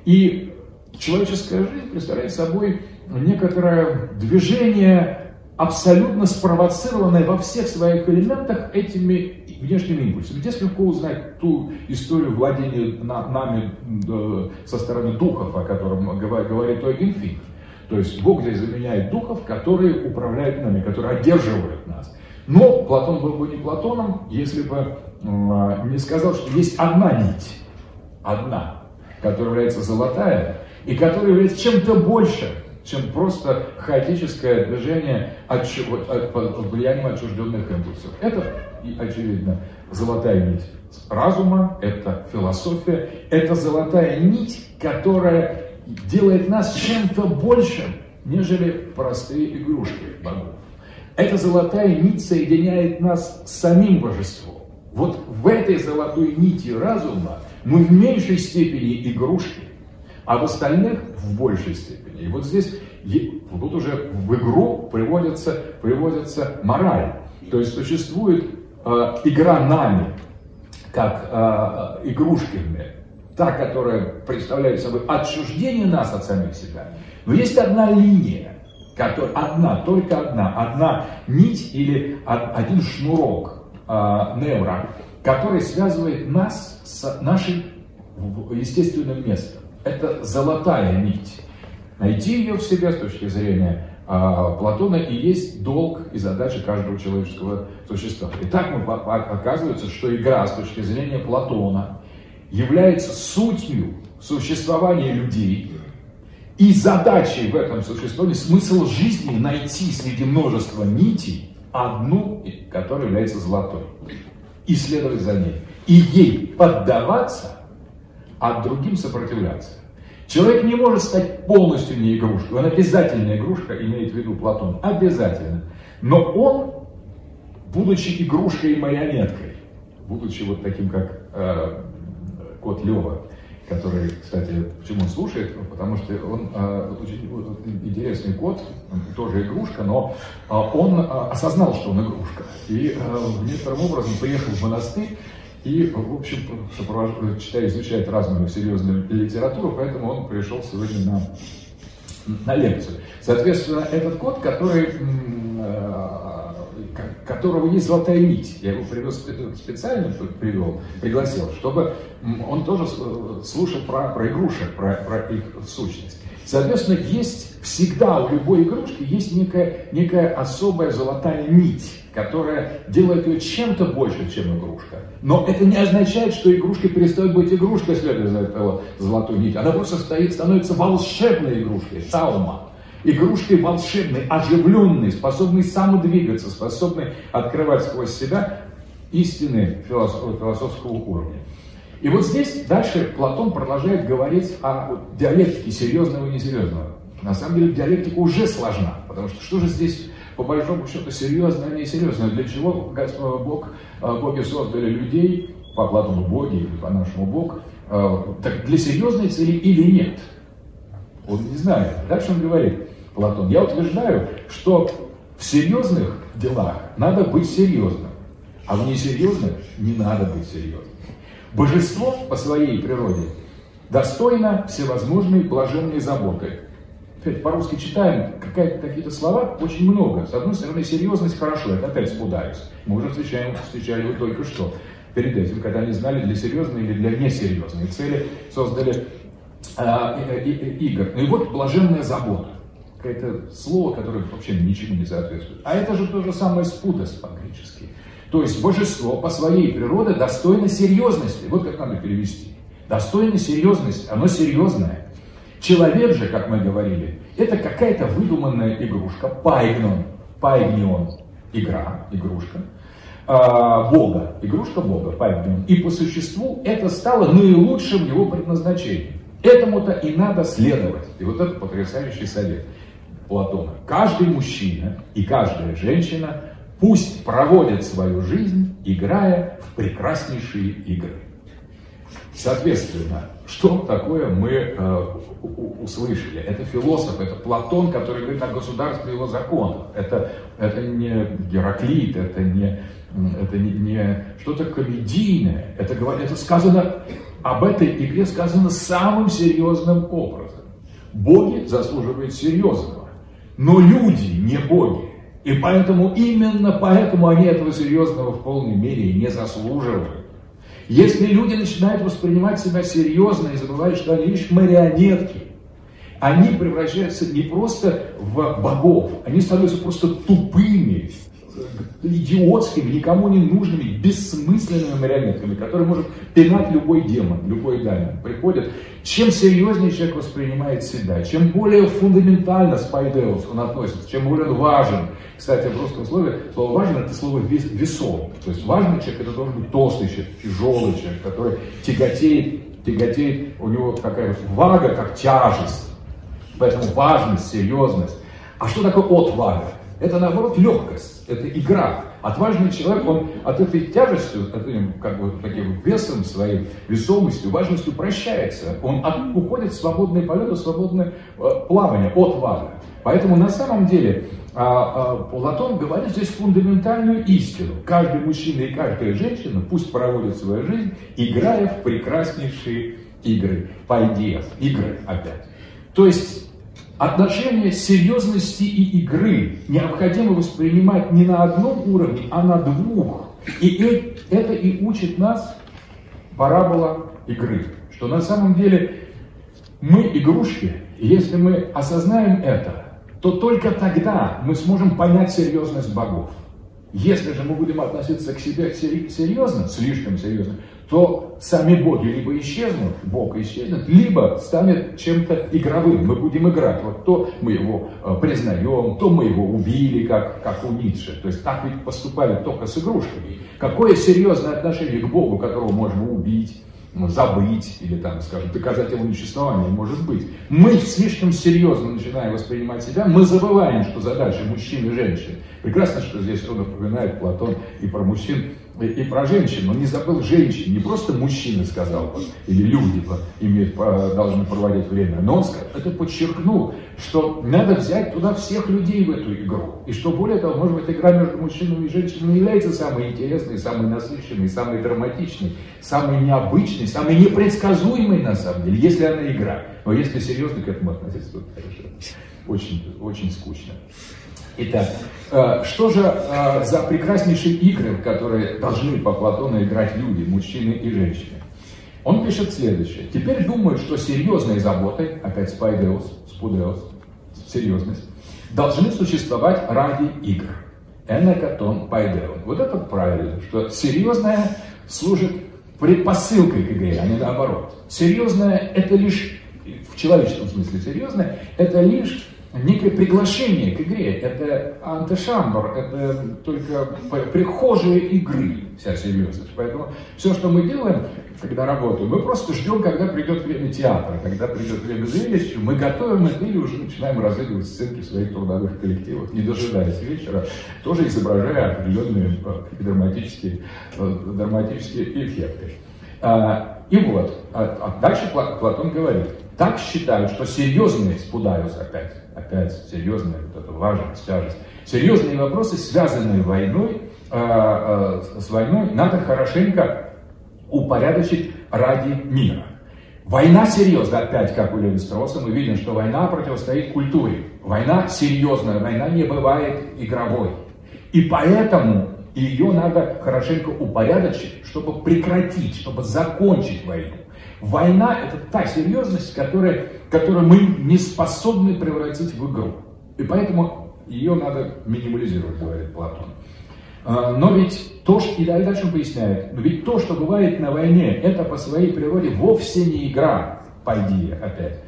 A: И человеческая жизнь представляет собой некоторое движение, абсолютно спровоцированное во всех своих элементах этими внешними импульсами. Здесь легко узнать ту историю владения нами со стороны духов, о котором говорит Ойген Финк. То есть Бог здесь заменяет духов, которые управляют нами, которые одерживают нас. Но Платон был бы не Платоном, если бы не сказал, что есть одна нить, одна, которая является золотая, и которая является чем-то больше, чем просто хаотическое движение от, от, под влиянием отчужденных импульсов. Это, очевидно, золотая нить разума, это философия, это золотая нить, которая делает нас чем-то большим, нежели простые игрушки богов. Эта золотая нить соединяет нас с самим божеством. Вот в этой золотой нити разума мы в меньшей степени игрушки, а в остальных в большей степени. И вот здесь тут уже в игру приводится, приводится мораль. То есть существует э, игра нами, как э, игрушками, та, которая представляет собой отчуждение нас от самих себя. Но есть одна линия, которая, одна, только одна, одна нить или один шнурок э, невра, который связывает нас с нашим естественным местом. Это золотая нить. Найти ее в себе с точки зрения а, Платона и есть долг и задача каждого человеческого существа. Итак, мы, оказывается, что игра с точки зрения Платона является сутью существования людей, и задачей в этом существовании, смысл жизни найти среди множества нитей одну, которая является золотой, и следовать за ней, и ей поддаваться, а другим сопротивляться. Человек не может стать полностью не игрушкой, он обязательно игрушка, имеет в виду Платон, обязательно. Но он, будучи игрушкой и марионеткой, будучи вот таким, как э, кот Лева, который, кстати, почему он слушает, потому что он э, очень интересный кот, он тоже игрушка, но э, он э, осознал, что он игрушка. И э, некоторым образом приехал в монастырь, и, в общем, читая, изучает разную серьезную литературу, поэтому он пришел сегодня на, на лекцию. Соответственно, этот кот, который которого есть золотая нить. Я его привез специально привел, пригласил, чтобы он тоже слушал про, про игрушек, про, про их сущность. Соответственно, есть всегда у любой игрушки есть некая, некая особая золотая нить, которая делает ее чем-то больше, чем игрушка. Но это не означает, что игрушка перестает быть игрушкой, следуя за эту золотую нить. Она просто стоит, становится волшебной игрушкой, таума игрушкой волшебной, оживленной, способной самодвигаться, способной открывать сквозь себя истины философского уровня. И вот здесь дальше Платон продолжает говорить о диалектике серьезного и несерьезного. На самом деле диалектика уже сложна, потому что что же здесь по большому счету серьезное и несерьезное? Для чего Бог, э, боги создали людей, по Платону боги или по нашему Бог, э, так для серьезной цели или нет? Он не знает. Дальше он говорит, Платон, я утверждаю, что в серьезных делах надо быть серьезным, а в несерьезных не надо быть серьезным. Божество по своей природе достойно всевозможной блаженной заботы. По-русски читаем какие-то слова, очень много. С одной стороны, серьезность хорошо, это опять спудаюсь. Мы уже встречаем, встречали его только что. Перед этим, когда не знали, для серьезной или для несерьезной цели, создали э, игр. Ну и вот блаженная забота. Какое-то слово, которое вообще ничему не соответствует. А это же то же самое спутость по-гречески. То есть божество по своей природе достойно серьезности. Вот как надо перевести. Достойно серьезности. Оно серьезное. Человек же, как мы говорили, это какая-то выдуманная игрушка. Пайгнон. Пайгнион. Игра, игрушка. А, Бога. Игрушка Бога. Пайгнион. И по существу это стало наилучшим его предназначением. Этому-то и надо следовать. И вот это потрясающий совет Платона. Каждый мужчина и каждая женщина Пусть проводят свою жизнь, играя в прекраснейшие игры. Соответственно, что такое мы э, услышали? Это философ, это Платон, который говорит о государстве его законах. Это, это не Гераклит, это не, это не, не что-то комедийное. Это, это сказано, об этой игре сказано самым серьезным образом. Боги заслуживают серьезного, но люди не боги. И поэтому, именно поэтому они этого серьезного в полной мере не заслуживают. Если люди начинают воспринимать себя серьезно и забывают, что они лишь марионетки, они превращаются не просто в богов, они становятся просто тупыми, идиотскими, никому не нужными, бессмысленными марионетками, которые может пинать любой демон, любой дамин. Приходит, чем серьезнее человек воспринимает себя, чем более фундаментально спайдеус он относится, чем более он важен. Кстати, в русском слове слово важен это слово весом. То есть важный человек это должен быть толстый человек, тяжелый человек, который тяготеет, тяготеет, у него такая вага, как тяжесть. Поэтому важность, серьезность. А что такое отвага? Это наоборот легкость, это игра. Отважный человек, он от этой тяжестью, от этим, как бы, таким весом своей, весомостью, важностью прощается. Он от, уходит в свободное полет, в свободное э, плавание, отвага. Поэтому на самом деле а, а, Платон говорит здесь фундаментальную истину. Каждый мужчина и каждая женщина пусть проводят свою жизнь, играя в прекраснейшие игры, пойдев, игры опять. То есть Отношение серьезности и игры необходимо воспринимать не на одном уровне, а на двух. И это и учит нас парабола игры. Что на самом деле мы игрушки, и если мы осознаем это, то только тогда мы сможем понять серьезность богов. Если же мы будем относиться к себе серьезно, слишком серьезно, то сами боги либо исчезнут, Бог исчезнет, либо станет чем-то игровым. Мы будем играть. Вот то мы его э, признаем, то мы его убили, как, как у Ницше. То есть так ведь поступали только с игрушками. Какое серьезное отношение к Богу, которого можно убить, забыть или там, скажем, доказать его несуществование, может быть. Мы слишком серьезно начинаем воспринимать себя, мы забываем, что задача мужчин и женщин. Прекрасно, что здесь он напоминает Платон и про мужчин, и про женщин, он не забыл женщин, не просто мужчины сказал, или люди имеют, должны проводить время, но он это подчеркнул, что надо взять туда всех людей в эту игру. И что более того, может быть, игра между мужчинами и женщинами является самой интересной, самой насыщенной, самой драматичной, самой необычной, самой непредсказуемой на самом деле, если она игра. Но если серьезно к этому относиться, то хорошо. Очень, очень скучно. Итак, э, что же э, за прекраснейшие игры, которые должны по Платону играть люди, мужчины и женщины? Он пишет следующее. Теперь думаю, что серьезные заботы, опять спайдеус, спудеус, серьезность, должны существовать ради игр. Энекатон пайдеон. Вот это правильно, что серьезное служит предпосылкой к игре, а не наоборот. Серьезное это лишь, в человеческом смысле серьезное, это лишь некое приглашение к игре. Это антишамбр, это только прихожие игры, вся серьезность. Поэтому все, что мы делаем, когда работаем, мы просто ждем, когда придет время театра, когда придет время зрелища, мы готовим это или уже начинаем разыгрывать сценки в своих трудовых коллективах, не дожидаясь вечера, тоже изображая определенные э, драматические, э, драматические эффекты. А, и вот, а, а дальше Платон говорит, так считают, что серьезные, спудаюсь опять, опять серьезная вот эта важность, тяжесть, серьезные вопросы, связанные войной, э, э, с войной, надо хорошенько упорядочить ради мира. Война серьезная, опять как у Леви Стросса, мы видим, что война противостоит культуре. Война серьезная, война не бывает игровой. И поэтому ее надо хорошенько упорядочить, чтобы прекратить, чтобы закончить войну. Война – это та серьезность, которая, которую мы не способны превратить в игру. И поэтому ее надо минимализировать, говорит Платон. А, но ведь то, что, и дальше он поясняет, ведь то, что бывает на войне, это по своей природе вовсе не игра, пойди опять,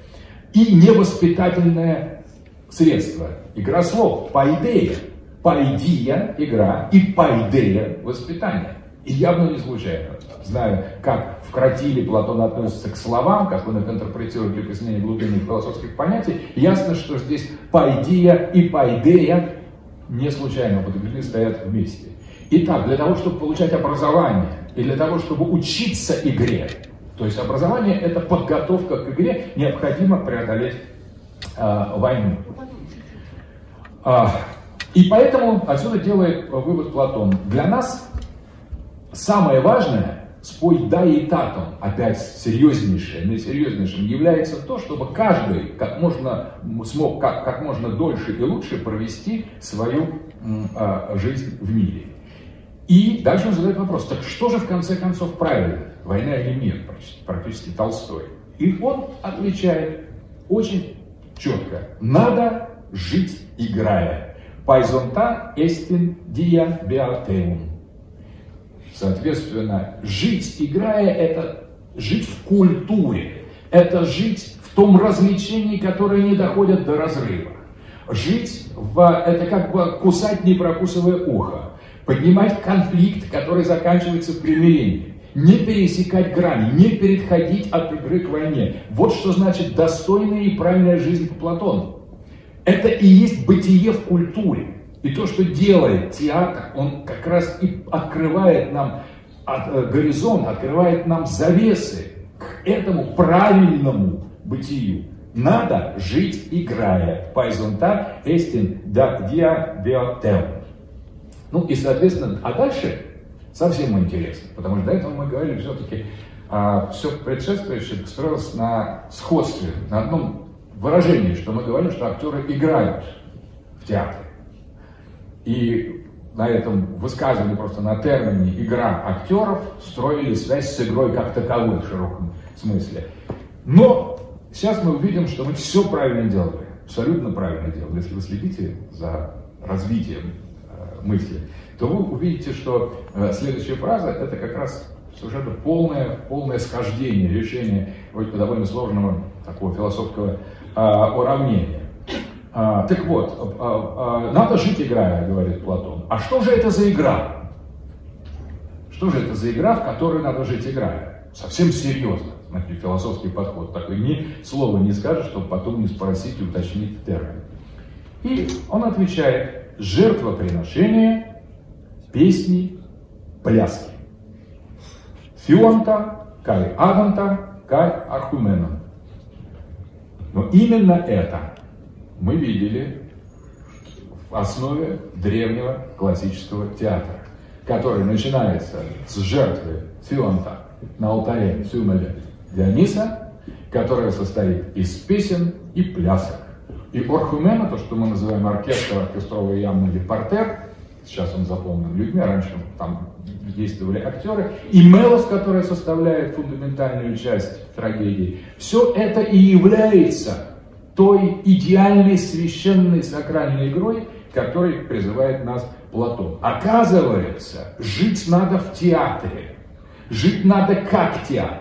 A: и не воспитательное средство. Игра слов, пойдея. Пойдия – игра, и пойдея – воспитание. И явно не случайно. Знаю, как в Платон относится к словам, как он их интерпретирует для пояснения глубинных философских понятий, ясно, что здесь пайдия и пайдея не случайно употреблены, стоят вместе. Итак, для того, чтобы получать образование, и для того, чтобы учиться игре, то есть образование это подготовка к игре, необходимо преодолеть э, войну. А, и поэтому отсюда делает вывод Платон. Для нас самое важное спой да и татом, опять серьезнейшее, наисерьезнейшим, является то, чтобы каждый как можно, смог как, как можно дольше и лучше провести свою э, жизнь в мире. И дальше он задает вопрос, так что же в конце концов правильно, война или мир, практически, Толстой. И он отвечает очень четко, надо жить играя. Пайзонта эстин dia beateum. Соответственно, жить играя – это жить в культуре, это жить в том развлечении, которое не доходит до разрыва. Жить в, это как бы кусать, не прокусывая ухо. Поднимать конфликт, который заканчивается примирением. Не пересекать грани, не переходить от игры к войне. Вот что значит достойная и правильная жизнь по Платону. Это и есть бытие в культуре. И то, что делает театр, он как раз и открывает нам э, горизонт, открывает нам завесы к этому правильному бытию. Надо жить играя. Пайзонта эстин да диа биотел. Ну и, соответственно, а дальше совсем интересно, потому что до этого мы говорили все-таки, а, все предшествующее строилось на сходстве, на одном выражении, что мы говорим, что актеры играют в театре. И на этом высказывании просто на термине «игра актеров» строили связь с игрой как таковой в широком смысле. Но сейчас мы увидим, что мы все правильно делали, абсолютно правильно делали. Если вы следите за развитием э, мысли, то вы увидите, что э, следующая фраза – это как раз совершенно полное, полное схождение, решение довольно сложного такого философского э, уравнения. А, так вот, а, а, надо жить играя, говорит Платон. А что же это за игра? Что же это за игра, в которой надо жить играя? Совсем серьезно. Смотрите, философский подход такой. Ни слова не скажешь, чтобы потом не спросить и уточнить термин. И он отвечает, жертвоприношение, песни, пляски. Фионта, кай аганта, кай архуменон. Но именно это мы видели в основе древнего классического театра, который начинается с жертвы Фионта на алтаре Сюмеля Диониса, которая состоит из песен и плясок. И Орхумена, то, что мы называем оркестр, оркестровый ямный или портер, сейчас он заполнен людьми, раньше там действовали актеры, и мелос, которая составляет фундаментальную часть трагедии, все это и является той идеальной священной сакральной игрой, которой призывает нас Платон. Оказывается, жить надо в театре, жить надо как театр.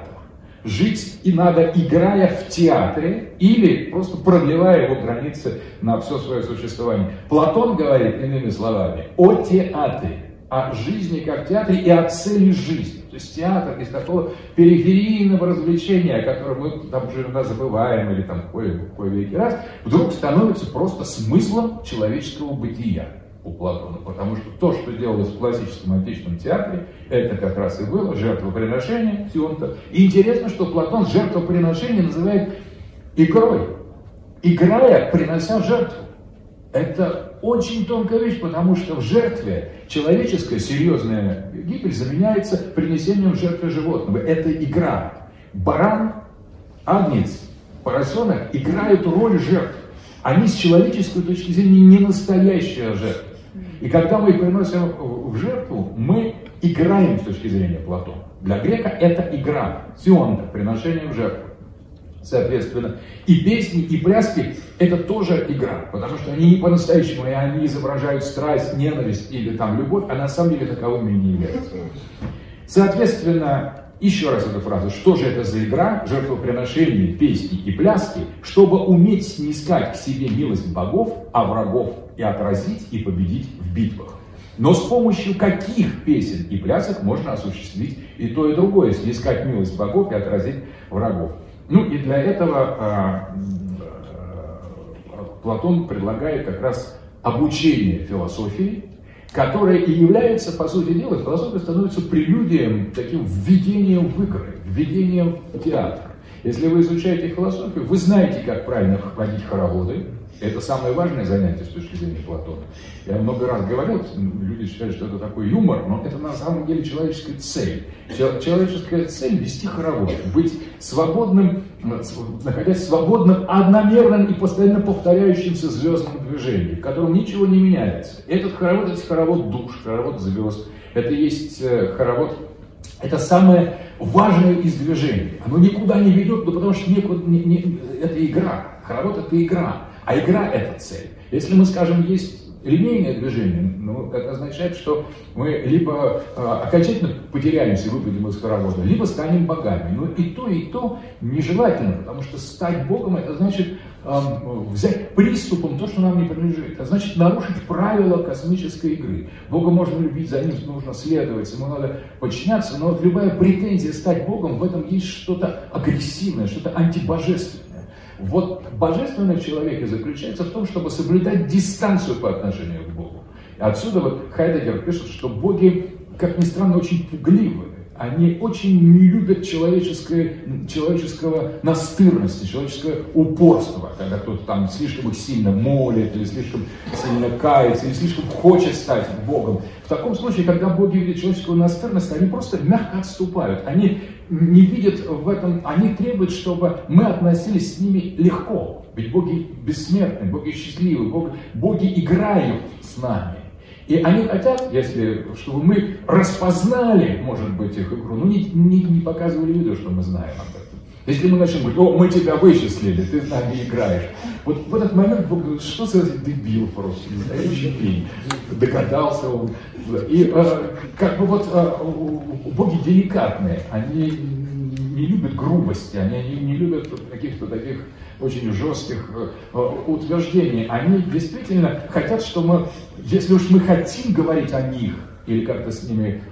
A: Жить и надо, играя в театре или просто продлевая его границы на все свое существование. Платон говорит, иными словами, о театре о жизни как театре и о цели жизни. То есть театр из такого периферийного развлечения, о котором мы там уже иногда забываем или там кое-веки раз, вдруг становится просто смыслом человеческого бытия у Платона. Потому что то, что делалось в классическом античном театре, это как раз и было жертвоприношение Сионта. И интересно, что Платон жертвоприношение называет игрой. Играя, принося жертву. Это очень тонкая вещь, потому что в жертве человеческая серьезная гибель заменяется принесением жертвы животного. Это игра. Баран, агнец, поросенок играют роль жертв. Они с человеческой точки зрения не настоящая жертва. И когда мы их приносим в жертву, мы играем с точки зрения Платона. Для грека это игра, сионта, приношение в жертву соответственно. И песни, и пляски – это тоже игра, потому что они не по-настоящему, и они изображают страсть, ненависть или там любовь, а на самом деле таковыми не являются. Соответственно, еще раз эта фраза. Что же это за игра? Жертвоприношение, песни и пляски, чтобы уметь снискать к себе милость богов, а врагов и отразить и победить в битвах. Но с помощью каких песен и плясок можно осуществить и то, и другое, снискать милость богов и отразить врагов. Ну и для этого а, а, Платон предлагает как раз обучение философии, которая и является, по сути дела, философия становится прелюдием, таким введением в игры, введением в театр. Если вы изучаете философию, вы знаете, как правильно ходить хороводы, это самое важное занятие с точки зрения Платона. Я много раз говорил, люди считают, что это такой юмор, но это на самом деле человеческая цель. Человеческая цель – вести хоровод, быть свободным, находясь в свободном, одномерном и постоянно повторяющемся звездном движении, в котором ничего не меняется. Этот хоровод – это хоровод душ, хоровод звезд, это есть э, хоровод это самое важное из движений. Оно никуда не ведет, ну, потому что некуда, не, не, это игра. Хоровод – это игра. А игра – это цель. Если мы скажем, есть линейное движение, ну, это означает, что мы либо э, окончательно потеряемся, выпадем из хоровода, либо станем богами. Но и то, и то нежелательно, потому что стать богом – это значит э, взять приступом то, что нам не принадлежит. Это значит нарушить правила космической игры. Бога можно любить, за ним нужно следовать, ему надо подчиняться, но вот любая претензия стать богом, в этом есть что-то агрессивное, что-то антибожественное. Вот божественное в человеке заключается в том, чтобы соблюдать дистанцию по отношению к Богу. И отсюда вот Хайдегер пишет, что боги, как ни странно, очень пугливы. Они очень не любят человеческое, человеческого настырности, человеческого упорства, когда кто-то там слишком их сильно молит, или слишком сильно кается, или слишком хочет стать Богом. В таком случае, когда боги видят человеческую настырность, они просто мягко отступают. Они не видят в этом, они требуют, чтобы мы относились с ними легко. Ведь боги бессмертны, боги счастливы, боги, боги играют с нами. И они хотят, если, чтобы мы распознали, может быть, их игру, но не, не, не показывали виду, что мы знаем об этом. Если мы начнем говорить, о, мы тебя вычислили, ты с нами играешь. Вот в этот момент Бог говорит, что за дебил просто, настоящий пень. Догадался он. И э, как бы вот э, боги деликатные, они не любят грубости, они не, не любят каких-то таких очень жестких э, э, утверждений. Они действительно хотят, что мы, если уж мы хотим говорить о них или как-то с ними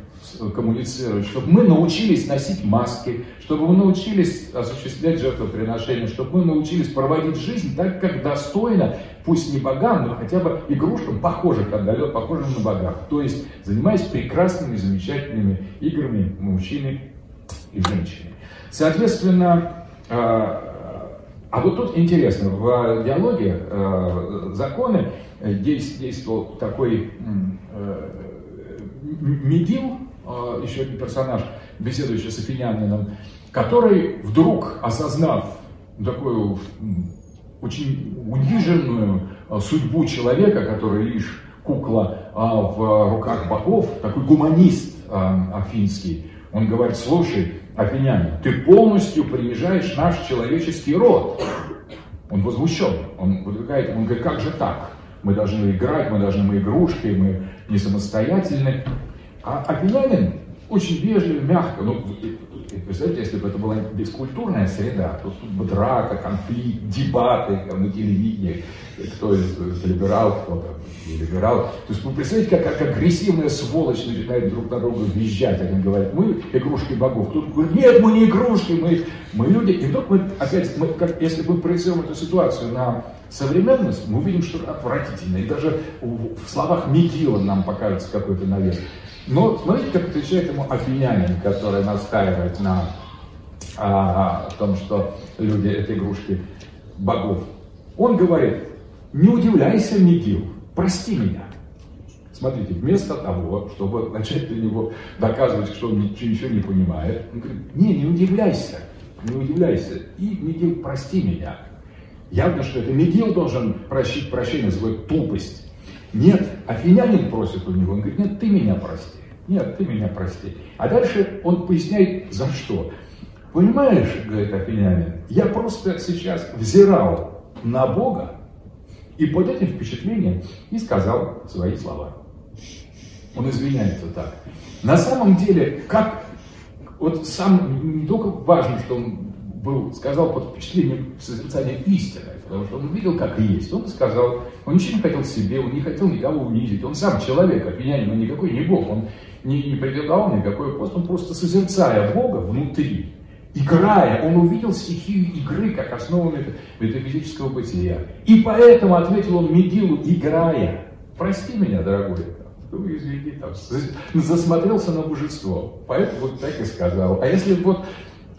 A: коммуницировать, чтобы мы научились носить маски, чтобы мы научились осуществлять жертвоприношения, чтобы мы научились проводить жизнь так, как достойно, пусть не богам, но хотя бы игрушкам, похожих отдаленно, похожим на богах. То есть занимаясь прекрасными, замечательными играми мужчины и женщины. Соответственно, э, а вот тут интересно, в диалоге э, законы действовал такой э, Медил, э, еще один персонаж, беседующий с Афинянином, который вдруг, осознав такую очень униженную э, судьбу человека, который лишь кукла а в руках богов, такой гуманист э, афинский, он говорит, слушай, афинянин, ты полностью принижаешь наш человеческий род. Он возмущен, он выдвигает, он говорит, как же так? Мы должны играть, мы должны, мы игрушки, мы не самостоятельны. А афинянин очень вежливо, мягко, ну, представляете, если бы это была бескультурная среда, то тут бы драка, конфликт, дебаты там, на телевидении, кто из либерал, кто-то не либерал. То есть вы представляете, как, как агрессивная сволочь начинает друг на друга визжать. Они говорят, мы игрушки богов. Тут говорит, нет, мы не игрушки, мы, мы люди. И вдруг мы опять, мы, как, если мы проецируем эту ситуацию на современность, мы увидим что-то отвратительное. И даже в, словах Мигила нам покажется какой-то навес. Но смотрите, как отвечает ему афинянин, который настаивает на а, том, что люди это игрушки богов. Он говорит, не удивляйся, Мигил, прости меня. Смотрите, вместо того, чтобы начать для него доказывать, что он ничего не понимает, он говорит, не, не удивляйся, не удивляйся. И, Мигил, прости меня. Явно, что это Мигил должен просить прощения за свою тупость. Нет, афинянин просит у него, он говорит, нет, ты меня прости. Нет, ты меня прости. А дальше он поясняет, за что. Понимаешь, говорит Афинянин, я просто сейчас взирал на Бога и под этим впечатлением и сказал свои слова. Он извиняется так. На самом деле, как вот сам не только важно, что он был, сказал под впечатлением созерцания истины, потому что он увидел, как есть. Он сказал, он ничего не хотел себе, он не хотел никого унизить. Он сам человек, обвинянин, он никакой не Бог. Он не, не претендовал никакой пост, он просто созерцая Бога внутри, играя, он увидел стихию игры как основу метафизического бытия. И поэтому ответил он Медилу, играя. Прости меня, дорогой, ну, извини, там, засмотрелся на божество, поэтому вот так и сказал. А если вот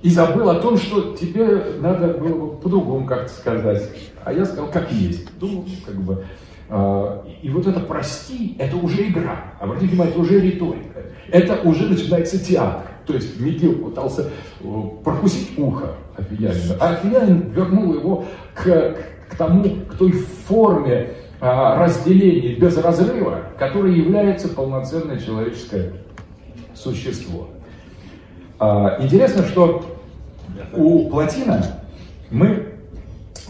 A: и забыл о том, что тебе надо было бы по-другому как-то сказать, а я сказал, как есть. Ну, как бы, э, и вот это «прости» — это уже игра. Обратите внимание, это уже риторика. Это уже начинается театр. То есть Мигил пытался э, прокусить ухо Афинянина, а Афинянин вернул его к, к тому, к той форме а, разделения без разрыва, которая является полноценное человеческое существо. А, интересно, что у Платина мы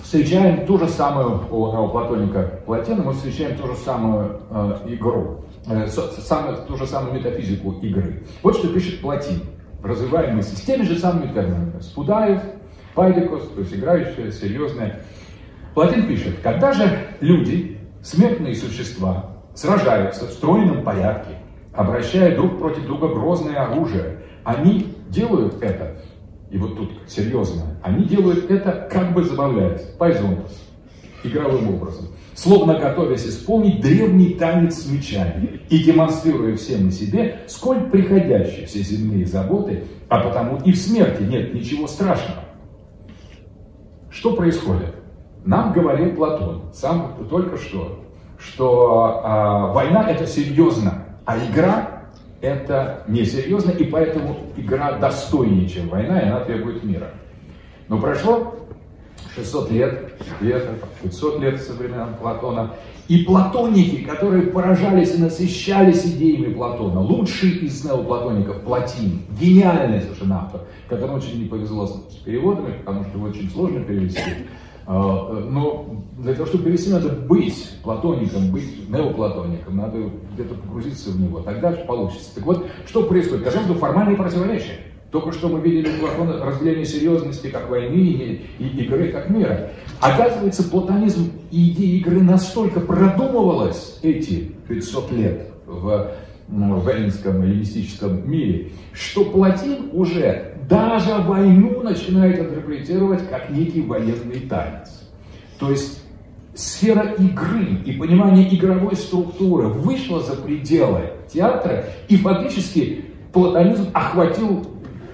A: встречаем ту же самую, у, Платоника Платина мы встречаем ту же самую э, игру, э, самую, ту же самую метафизику игры. Вот что пишет Платин, развиваем мысли с теми же самыми терминами. Спудаев, Пайдикос, то есть играющая, серьезная. Платин пишет, когда же люди, смертные существа, сражаются в стройном порядке, обращая друг против друга грозное оружие, они делают это и вот тут серьезно, они делают это как бы забавляясь, пайзонтос, игровым образом, словно готовясь исполнить древний танец с мечами и демонстрируя всем на себе, сколь приходящие все земные заботы, а потому и в смерти нет ничего страшного. Что происходит? Нам говорил Платон, сам только что, что а, война это серьезно, а игра это несерьезно, и поэтому игра достойнее, чем война, и она требует мира. Но прошло 600 лет, где-то 500 лет со времен Платона, и платоники, которые поражались и насыщались идеями Платона, лучший из неоплатоников Платин, гениальный совершенно автор, которому очень не повезло с переводами, потому что его очень сложно перевести, но для того, чтобы перевести, надо быть платоником, быть неоплатоником, надо где-то погрузиться в него, тогда получится. Так вот, что происходит? Бы, формальные противоречия. Только что мы видели у Платона разделение серьезности как войны и, игры как мира. Оказывается, платонизм и идея игры настолько продумывалась эти 500 лет в, ну, в эллинском, эллинистическом мире, что Платин уже даже войну начинает интерпретировать как некий военный танец. То есть сфера игры и понимание игровой структуры вышла за пределы театра, и фактически платонизм охватил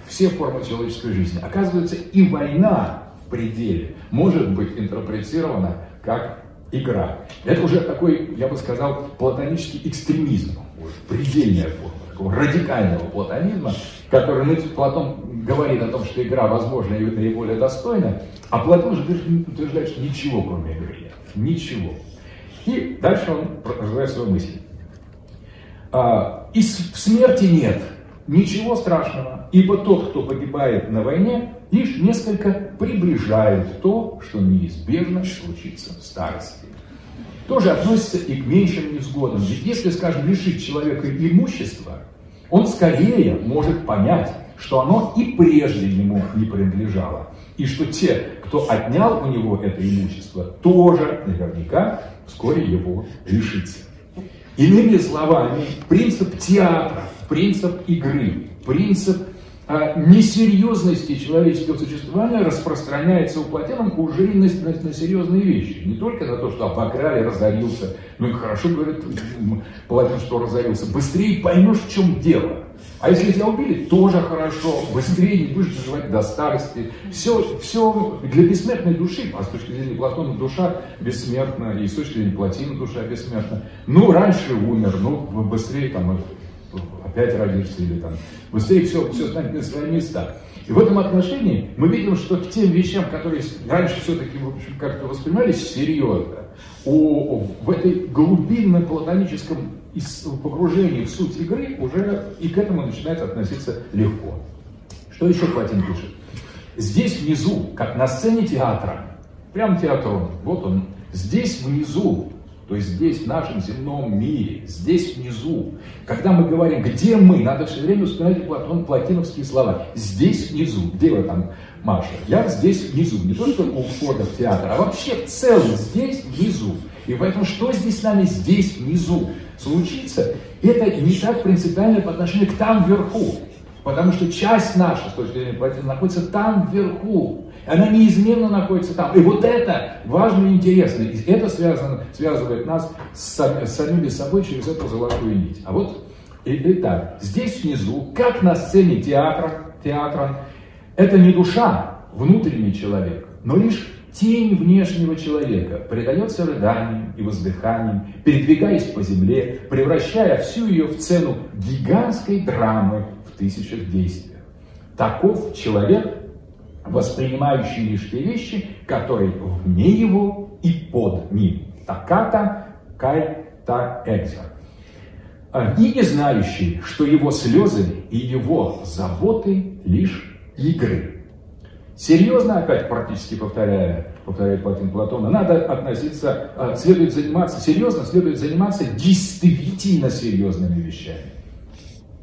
A: все формы человеческой жизни. Оказывается, и война в пределе может быть интерпретирована как игра. Это уже такой, я бы сказал, платонический экстремизм, предельная форма радикального платонизма, который ну, Платон говорит о том, что игра возможна и наиболее достойна, а Платон же утверждает, что ничего кроме игры нет. Ничего. И дальше он развивает свою мысль. А, и в смерти нет ничего страшного, ибо тот, кто погибает на войне, лишь несколько приближает то, что неизбежно случится в старости. Тоже относится и к меньшим невзгодам. Ведь если, скажем, лишить человека имущества, он скорее может понять, что оно и прежде ему не принадлежало. И что те, кто отнял у него это имущество, тоже наверняка вскоре его лишится. Иными словами, принцип театра, принцип игры, принцип несерьезности человеческого существования распространяется у платинам уже на, на, на серьезные вещи. Не только на то, что обокрали, разорился. Ну и хорошо говорит Платин, что разорился. Быстрее поймешь, в чем дело. А если тебя убили, тоже хорошо. Быстрее не будешь доживать до старости. Все, все для бессмертной души, а с точки зрения Платона душа бессмертна, и с точки зрения Платина душа бессмертна. Ну, раньше умер, ну, быстрее там опять родишься или там быстрее все, все станет на свои места. И в этом отношении мы видим, что к тем вещам, которые раньше все-таки как-то воспринимались серьезно, у, в этой глубинном платоническом погружении в суть игры уже и к этому начинает относиться легко. Что еще Платин пишет? Здесь внизу, как на сцене театра, прям театрон, вот он, здесь внизу то есть здесь, в нашем земном мире, здесь внизу. Когда мы говорим, где мы, надо все время вспоминать Платон, платиновские слова. Здесь внизу. Где вы там, Маша? Я здесь внизу. Не только у входа в театр, а вообще в целом здесь внизу. И поэтому что здесь с нами здесь внизу случится, это не так принципиально по отношению к там вверху. Потому что часть наша, с точки зрения Платина, находится там вверху. Она неизменно находится там. И вот это важно и интересно. И это связано, связывает нас с, с самими собой через эту золотую нить. А вот, итак, здесь внизу, как на сцене театра, театра, это не душа, внутренний человек, но лишь тень внешнего человека предается рыданиям и воздыханиям, передвигаясь по земле, превращая всю ее в цену гигантской драмы в тысячах действиях. Таков человек, воспринимающий лишь те вещи, которые вне его и под ним. Таката кай та экза. И не знающий, что его слезы и его заботы лишь игры. Серьезно, опять практически повторяя, повторяет Платин Платона, надо относиться, а, следует заниматься, серьезно следует заниматься действительно серьезными вещами.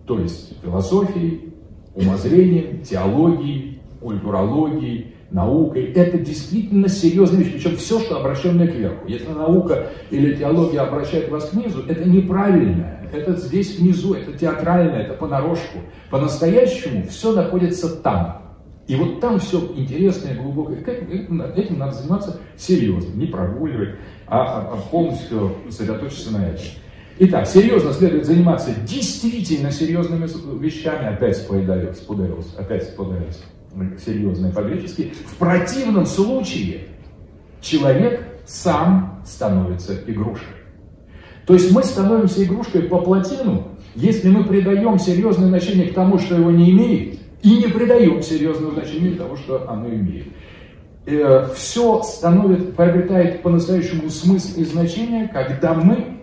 A: То есть философией, умозрением, теологией, культурологией, наукой. Это действительно серьезная вещь, причем все, что обращенное кверху. Если наука или теология обращает вас к низу, это неправильно. Это здесь внизу, это театрально, это понарошку. По-настоящему все находится там. И вот там все интересное, глубокое. Этим надо заниматься серьезно, не прогуливать, а, а полностью сосредоточиться на этом. Итак, серьезно следует заниматься действительно серьезными вещами. Опять спударился, опять спударился. Серьезные по-гречески. В противном случае человек сам становится игрушкой. То есть мы становимся игрушкой по плотину, если мы придаем серьезное значение к тому, что его не имеет, и не придаем серьезного значения того, что оно имеет. Э, Все становится, приобретает по-настоящему смысл и значение, когда мы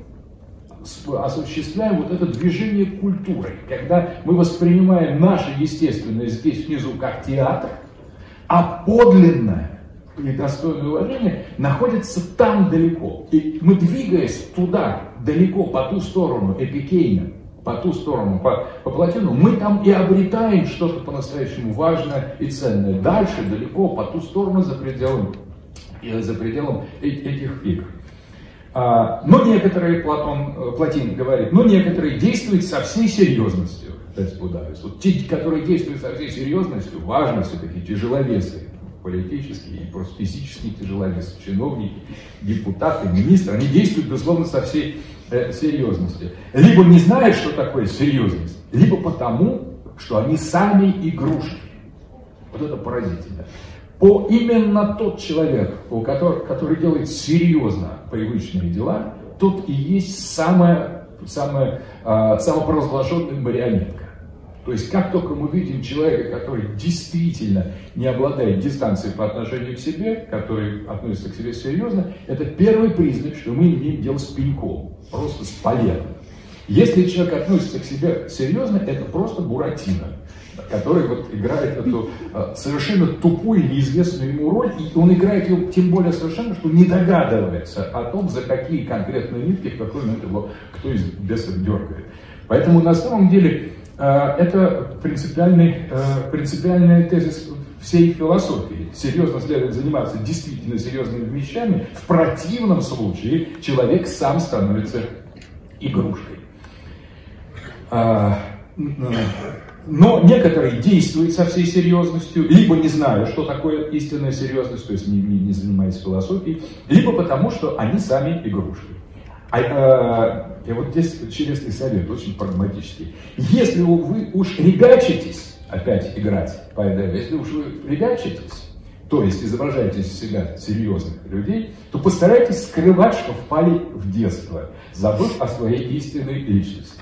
A: осуществляем вот это движение культуры, когда мы воспринимаем наше естественное здесь внизу как театр, а подлинное и достойное уважение находится там далеко. И мы, двигаясь туда, далеко, по ту сторону, эпикейно, по ту сторону, по, по плотину, мы там и обретаем что-то по-настоящему важное и ценное. Дальше, далеко, по ту сторону, за пределом, за пределом этих игр. А, но некоторые, Платон, э, Платин говорит, но некоторые действуют со всей серьезностью. Вот те, которые действуют со всей серьезностью, важностью, такие тяжеловесы, политические и просто физические тяжеловесы, чиновники, депутаты, министры, они действуют, безусловно, со всей э, серьезностью. Либо не знают, что такое серьезность, либо потому, что они сами игрушки. Вот это поразительно по именно тот человек, у которого, который делает серьезно привычные дела, тот и есть самая, самая, э, самопровозглашенная марионетка. То есть, как только мы видим человека, который действительно не обладает дистанцией по отношению к себе, который относится к себе серьезно, это первый признак, что мы имеем дело с пеньком, просто с поленом. Если человек относится к себе серьезно, это просто буратино который вот играет эту э, совершенно тупую, неизвестную ему роль, и он играет ее тем более совершенно, что не догадывается о том, за какие конкретные нитки в какой момент его кто из бесов дергает. Поэтому на самом деле э, это принципиальный, э, принципиальный тезис всей философии. Серьезно следует заниматься действительно серьезными вещами, в противном случае человек сам становится игрушкой. А, но некоторые действуют со всей серьезностью, либо не знаю, что такое истинная серьезность, то есть не, не, не занимаясь философией, либо потому, что они сами игрушки. А, э, и вот здесь честный совет, очень прагматический. Если вы уж ребячитесь, опять играть по ЭДВ, если уж вы ребячитесь, то есть изображаете из себя серьезных людей, то постарайтесь скрывать, что впали в детство, забыв о своей истинной личности.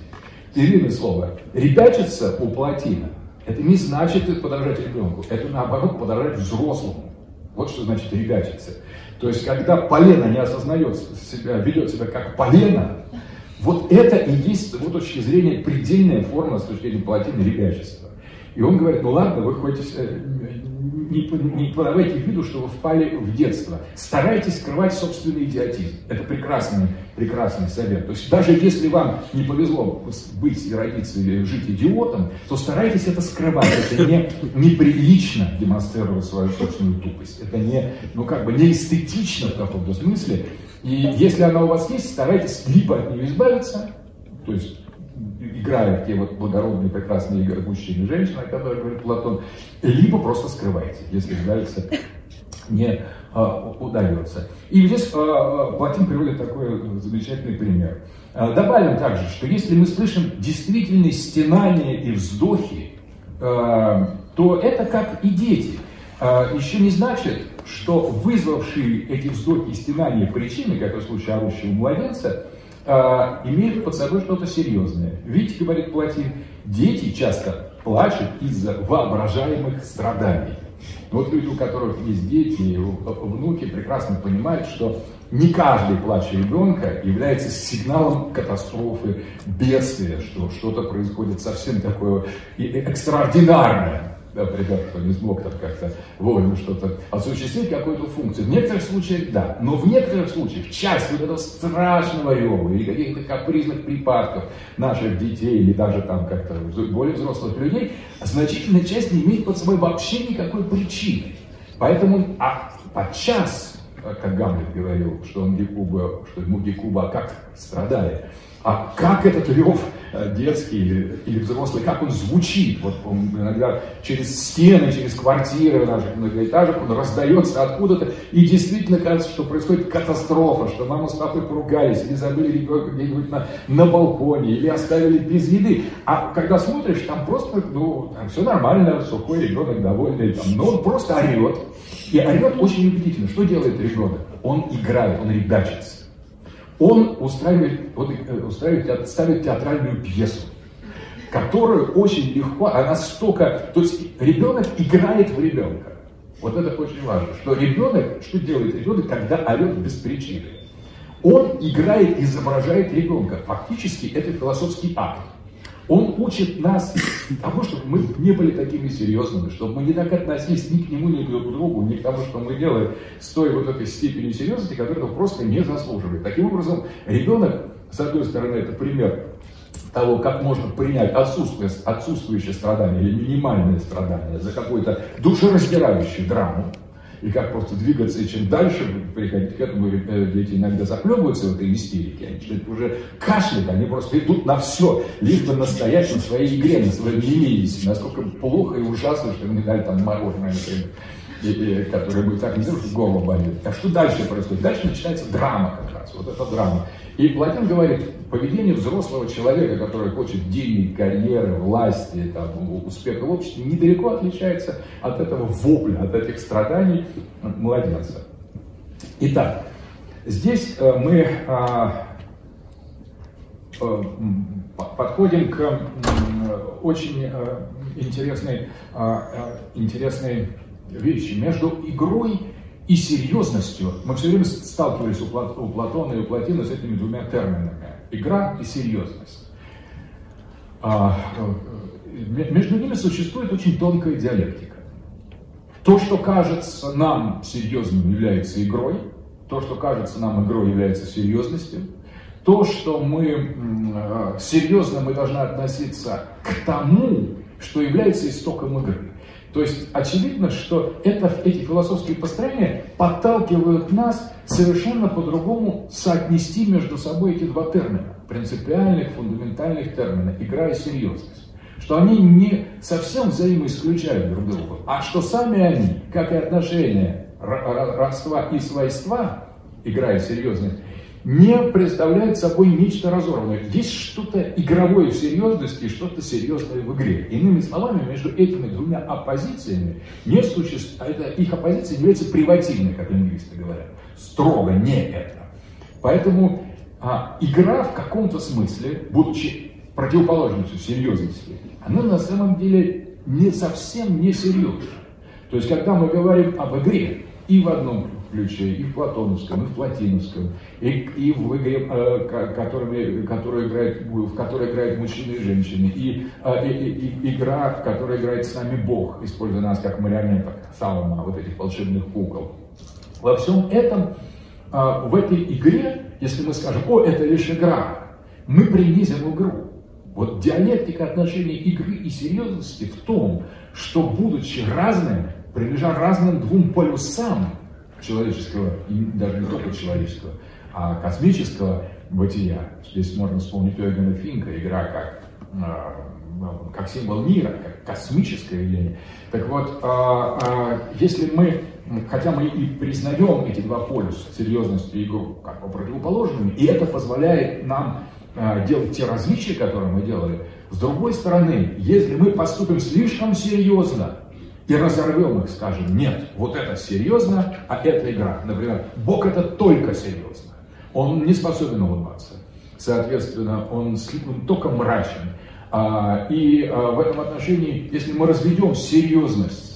A: Иными словами, ребячиться у плотина, это не значит подражать ребенку, это наоборот подражать взрослому. Вот что значит ребячиться. То есть, когда полено не осознает себя, ведет себя как полено, вот это и есть, с его точки зрения, предельная форма с точки зрения плотины ребячества. И он говорит, ну ладно, вы хоть э, не, не подавайте виду, что вы впали в детство. Старайтесь скрывать собственный идиотизм. Это прекрасный, прекрасный совет. То есть даже если вам не повезло быть и родиться или жить идиотом, то старайтесь это скрывать. Это не неприлично демонстрировать свою собственную тупость. Это не, ну как бы не эстетично в каком-то смысле. И если она у вас есть, старайтесь либо от нее избавиться, то есть играя в те вот благородные, прекрасные игры мужчин и женщин, о которых говорит Платон, либо просто скрывайте, если нравится не удается. И здесь а, а, Платин приводит такой замечательный пример. Добавим также, что если мы слышим действительные стенания и вздохи, то это как и дети. Еще не значит, что вызвавшие эти вздохи и стенания причины, как в случае орущего младенца, имеют под собой что-то серьезное. Видите, говорит Платин, дети часто плачут из-за воображаемых страданий. Вот люди, у которых есть дети, внуки, прекрасно понимают, что не каждый плач ребенка является сигналом катастрофы, бедствия, что что-то происходит совсем такое экстраординарное. Например, кто не смог там как-то вовремя что-то осуществить, какую-то функцию. В некоторых случаях да, но в некоторых случаях часть вот этого страшного рева или каких-то капризных припадков наших детей или даже там как-то более взрослых людей, значительная часть не имеет под собой вообще никакой причины. Поэтому а подчас, как Гамлет говорил, что он Гекуба, что ему Гекуба как страдали, а как этот рев э, детский или, или взрослый, как он звучит, вот он иногда через стены, через квартиры наших многоэтажек, он раздается откуда-то, и действительно кажется, что происходит катастрофа, что мама с папой поругались, или забыли ребенка где-нибудь на, на балконе, или оставили без еды. А когда смотришь, там просто, ну, там все нормально, сухой ребенок довольный, там, но он просто орет. И орет очень убедительно. Что делает ребенок? Он играет, он ребячится он устраивает, вот, э, устраивает, ставит театральную пьесу, которую очень легко, она столько, то есть ребенок играет в ребенка. Вот это очень важно, что ребенок, что делает ребенок, когда орет без причины? Он играет, изображает ребенка. Фактически это философский акт. Он учит нас тому, чтобы мы не были такими серьезными, чтобы мы не так относились ни к нему, ни друг к другу, ни к тому, что мы делаем с той вот этой степенью серьезности, которую просто не заслуживает. Таким образом, ребенок, с одной стороны, это пример того, как можно принять отсутствие, отсутствующее страдание или минимальное страдание за какую-то душераздирающую драму, и как просто двигаться, и чем дальше приходить к этому, э, дети иногда заплевываются в этой истерике, они начинают уже кашлять, они просто идут на все, лишь бы настоять на своей игре, на своем немедисе, насколько плохо и ужасно, что им дали там мороженое, например, и, которое будет так не делать, что горло болит. А что дальше происходит? Дальше начинается драма как раз, вот эта драма. И Платин говорит, поведение взрослого человека, который хочет денег, карьеры, власти, там, успеха в обществе, недалеко отличается от этого вопля, от этих страданий младенца. Итак, здесь э, мы а, э, подходим к очень э, интересной, а, интересной вещи между игрой и серьезностью. Мы все время сталкивались у Платона и у Платина с этими двумя терминами. Игра и серьезность. А, э, между ними существует очень тонкая диалектика. То, что кажется нам серьезным, является игрой. То, что кажется нам игрой, является серьезностью. То, что мы э, серьезно мы должны относиться к тому, что является истоком игры. То есть очевидно, что это, эти философские построения подталкивают нас совершенно по-другому соотнести между собой эти два термина, принципиальных, фундаментальных термина, игра и серьезность. Что они не совсем взаимоисключают друг друга, а что сами они, как и отношения родства и свойства, игра и серьезность, не представляет собой нечто разорванное. Есть что-то игровое в серьезности, что-то серьезное в игре. Иными словами, между этими двумя оппозициями не существует, это, их оппозиция является привативной, как лингвисты говорят. Строго не это. Поэтому а, игра в каком-то смысле, будучи противоположностью серьезности, она на самом деле не совсем не серьезна. То есть, когда мы говорим об игре, и в одном ключе, и в платоновском, и в платиновском, и, и в игре, э, которыми, которая играет, в которой играют мужчины и женщины, и, э, и, и игра, в которой играет с нами Бог, используя нас как марионеток, Салома, вот этих волшебных кукол. Во всем этом, э, в этой игре, если мы скажем, о, это лишь игра, мы принизим игру. Вот диалектика отношений игры и серьезности в том, что, будучи разными, принадлежа разным двум полюсам, человеческого, и даже не только человеческого, а космического бытия. Здесь можно вспомнить Йогена Финка, игра как, э, как символ мира, как космическое явление. Так вот, э, э, если мы хотя мы и признаем эти два полюса, серьезность и игру, как бы противоположными, и это позволяет нам делать те различия, которые мы делали, с другой стороны, если мы поступим слишком серьезно и разорвем их, скажем, нет, вот это серьезно, а это игра. Например, Бог это только серьезно. Он не способен улыбаться. Соответственно, он слишком только мрачен. А, и а, в этом отношении, если мы разведем серьезность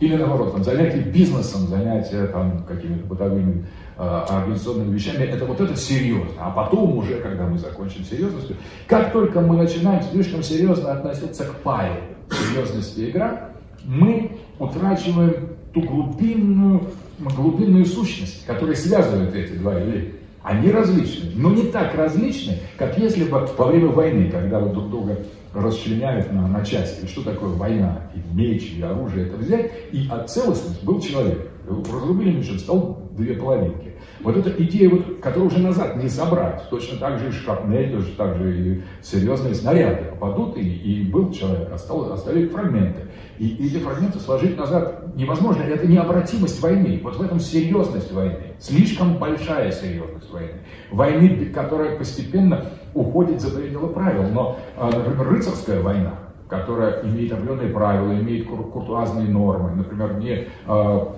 A: или наоборот, там, занятие бизнесом, занятие там, какими-то бытовыми э, организационными вещами, это вот это серьезно. А потом уже, когда мы закончим серьезностью, как только мы начинаем слишком серьезно относиться к паре серьезности игра, мы утрачиваем ту глубинную, глубинную сущность, которая связывает эти два явления. Они различны, но не так различны, как если бы во время войны, когда вы друг друга расчленяют на, на части. Что такое война? И меч, и оружие это взять. И от целостность был человек. Разрубили меч, стал две половинки. Вот эта идея, вот, которую уже назад не собрать. Точно так же и шрапнель, точно так же и серьезные снаряды попадут, и, и был человек, остал, остались фрагменты. И эти фрагменты сложить назад невозможно. Это необратимость войны. Вот в этом серьезность войны. Слишком большая серьезность войны. Войны, которая постепенно уходит за пределы правил. Но, а, например, рыцарская война, которая имеет определенные правила, имеет куртуазные нормы, например, не, а,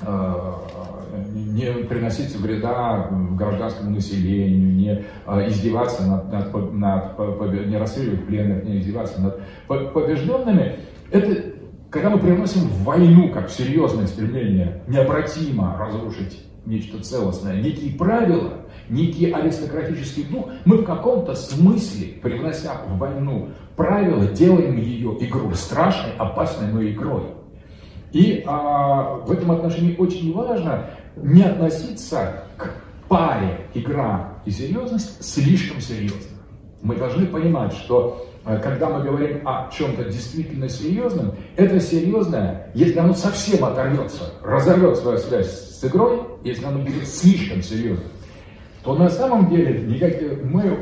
A: а, не приносить вреда гражданскому населению, не издеваться над, над, над не расстреливать пленных, не издеваться над побежденными, это когда мы приносим в войну как серьезное стремление необратимо разрушить нечто целостное, некие правила, некий аристократический дух, мы в каком-то смысле, привнося в войну правила, делаем ее игру страшной, опасной, но игрой. И а, в этом отношении очень важно не относиться к паре игра и серьезность слишком серьезно. Мы должны понимать, что э, когда мы говорим о чем-то действительно серьезном, это серьезное, если оно совсем оторвется, разорвет свою связь с игрой, если оно будет слишком серьезным, то на самом деле никак, мы э,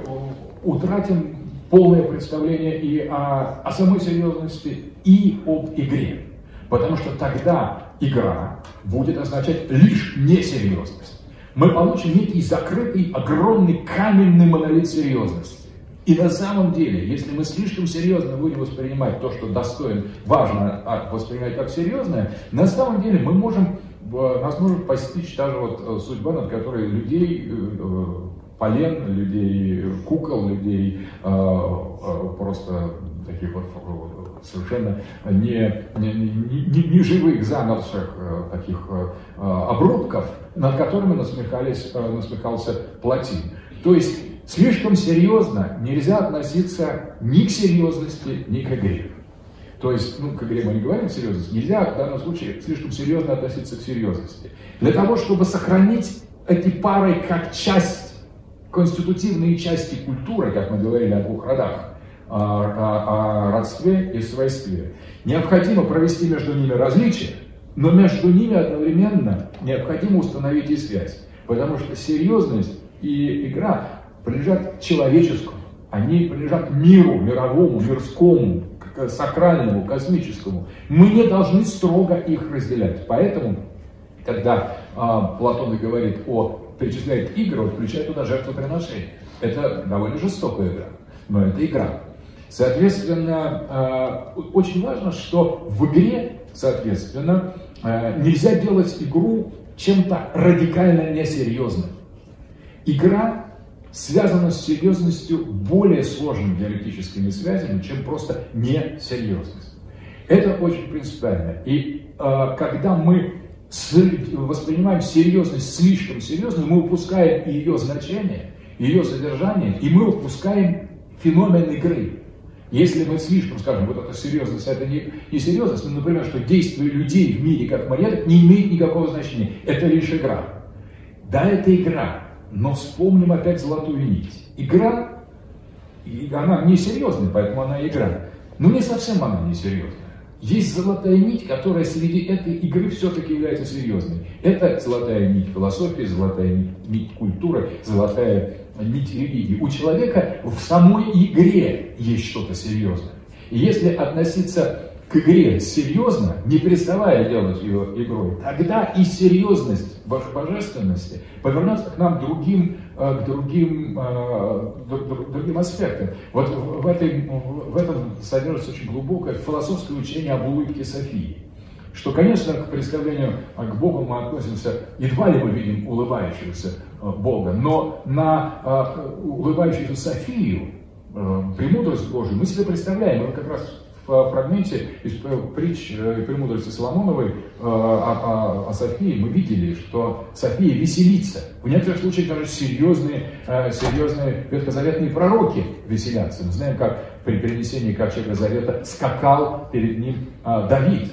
A: утратим полное представление и о, о самой серьезности, и об игре. Потому что тогда игра будет означать лишь несерьезность. Мы получим некий закрытый, огромный каменный монолит серьезности. И на самом деле, если мы слишком серьезно будем воспринимать то, что достоин, важно а, воспринимать как серьезное, на самом деле мы можем, нас может постичь та же вот э, судьба, над которой людей, э, э, полен, людей, кукол, людей просто таких вот совершенно не, не, не, не живых, замерзших таких обрубков, над которыми насмехались, насмехался Платин. То есть Слишком серьезно нельзя относиться ни к серьезности, ни к игре. То есть, ну, к игре мы не говорим серьезность, нельзя в данном случае слишком серьезно относиться к серьезности. Для того, чтобы сохранить эти пары как часть, конститутивные части культуры, как мы говорили о двух родах, о, о, о родстве и свойстве, необходимо провести между ними различия, но между ними одновременно необходимо установить и связь. Потому что серьезность и игра принадлежат человеческому, они принадлежат миру, мировому, мирскому, сакральному, космическому. Мы не должны строго их разделять. Поэтому, когда а, Платон говорит о перечисляет игры, он включает туда жертвоприношение. Это довольно жестокая игра, но это игра. Соответственно, а, очень важно, что в игре, соответственно, а, нельзя делать игру чем-то радикально несерьезным. Игра связано с серьезностью более сложными диалектическими связями, чем просто несерьезность. Это очень принципиально. И э, когда мы воспринимаем серьезность слишком серьезно, мы упускаем ее значение, ее содержание, и мы упускаем феномен игры. Если мы слишком скажем, вот это серьезность, это не, не серьезность, например, что действия людей в мире как марионеток не имеет никакого значения, это лишь игра. Да, это игра, но вспомним опять золотую нить. Игра, она не серьезная, поэтому она игра. Но не совсем она не серьезная. Есть золотая нить, которая среди этой игры все-таки является серьезной. Это золотая нить философии, золотая нить, культуры, золотая нить религии. У человека в самой игре есть что-то серьезное. И если относиться к игре серьезно, не переставая делать ее игрой, тогда и серьезность божественности повернется к нам другим, к другим, э, другим аспектам. Вот в, этой, в этом содержится очень глубокое философское учение об улыбке Софии. Что, конечно, к представлению к Богу мы относимся, едва ли мы видим улыбающегося э, Бога, но на улыбающуюся Софию, премудрость Божию, мы себе представляем, мы как раз в фрагменте из притч и премудрости Соломоновой э, о, о, о Софии мы видели, что София веселится. В некоторых случаях даже серьезные, э, серьезные ветхозаветные пророки веселятся. Мы знаем, как при перенесении ковчега Завета скакал перед ним э, Давид,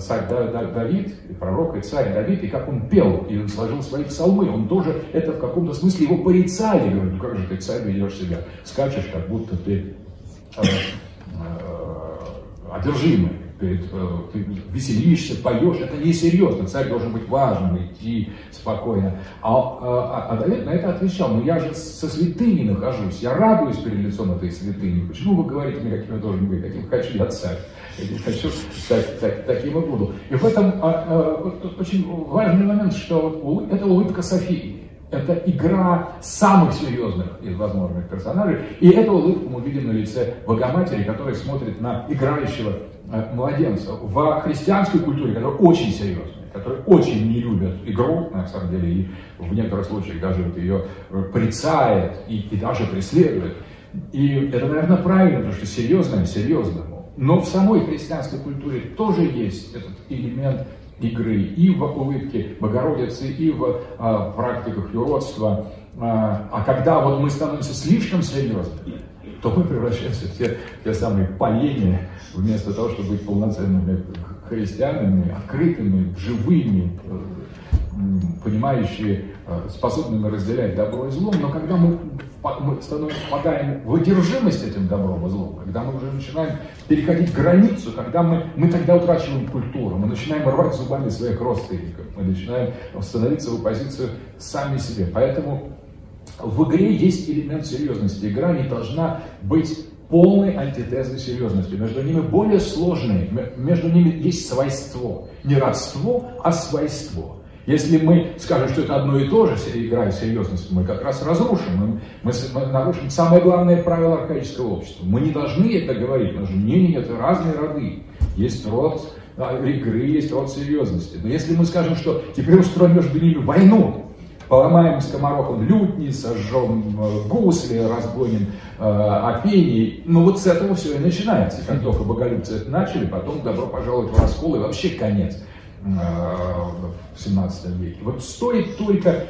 A: царь Давид, пророк и царь Давид, и как он пел и сложил свои псалмы. Он тоже это в каком-то смысле его порицали. Говорит, ну как же ты, царь, ведешь себя? Скачешь, как будто ты одержимый, перед, э, ты веселишься, поешь, это несерьезно, царь должен быть важным, идти спокойно. А, а, а Давид на это отвечал, ну я же со святыней нахожусь, я радуюсь перед лицом этой святыни, почему вы говорите мне, каким я должен быть, каким хочу я царь, каким хочу, так, так, таким и буду. И в этом а, а, очень важный момент, что это улыбка Софии. Это игра самых серьезных из возможных персонажей. И эту улыбку мы видим на лице Богоматери, которая смотрит на играющего э, младенца. В христианской культуре, которая очень серьезная, которые очень не любят игру, на самом деле, и в некоторых случаях даже вот ее порицает и, и даже преследует. И это, наверное, правильно, потому что серьезное серьезному. Но в самой христианской культуре тоже есть этот элемент игры и в улыбке Богородицы, и в а, практиках юродства. А, а когда вот мы становимся слишком серьезными, то мы превращаемся в те, те самые поленья, вместо того, чтобы быть полноценными христианами, открытыми, живыми, понимающие, э, способными разделять добро и зло, но когда мы, мы впадаем в одержимость этим добром и злом, когда мы уже начинаем переходить границу, когда мы, мы тогда утрачиваем культуру, мы начинаем рвать зубами своих родственников, мы начинаем становиться в оппозицию сами себе. Поэтому в игре есть элемент серьезности. Игра не должна быть полной антитезой серьезности. Между ними более сложные, между ними есть свойство. Не родство, а свойство. Если мы скажем, что это одно и то же, играя серьезность, мы как раз разрушим, мы, мы, нарушим самое главное правило архаического общества. Мы не должны это говорить, потому что не, это разные роды. Есть род игры, есть род серьезности. Но если мы скажем, что теперь устроим между ними войну, поломаем скоморохом лютни, сожжем э, гусли, разгоним э, Афинии. Ну вот с этого все и начинается. Как только боголюбцы это начали, потом добро пожаловать в раскол и вообще конец. Э, в 17 веке. Вот стоит только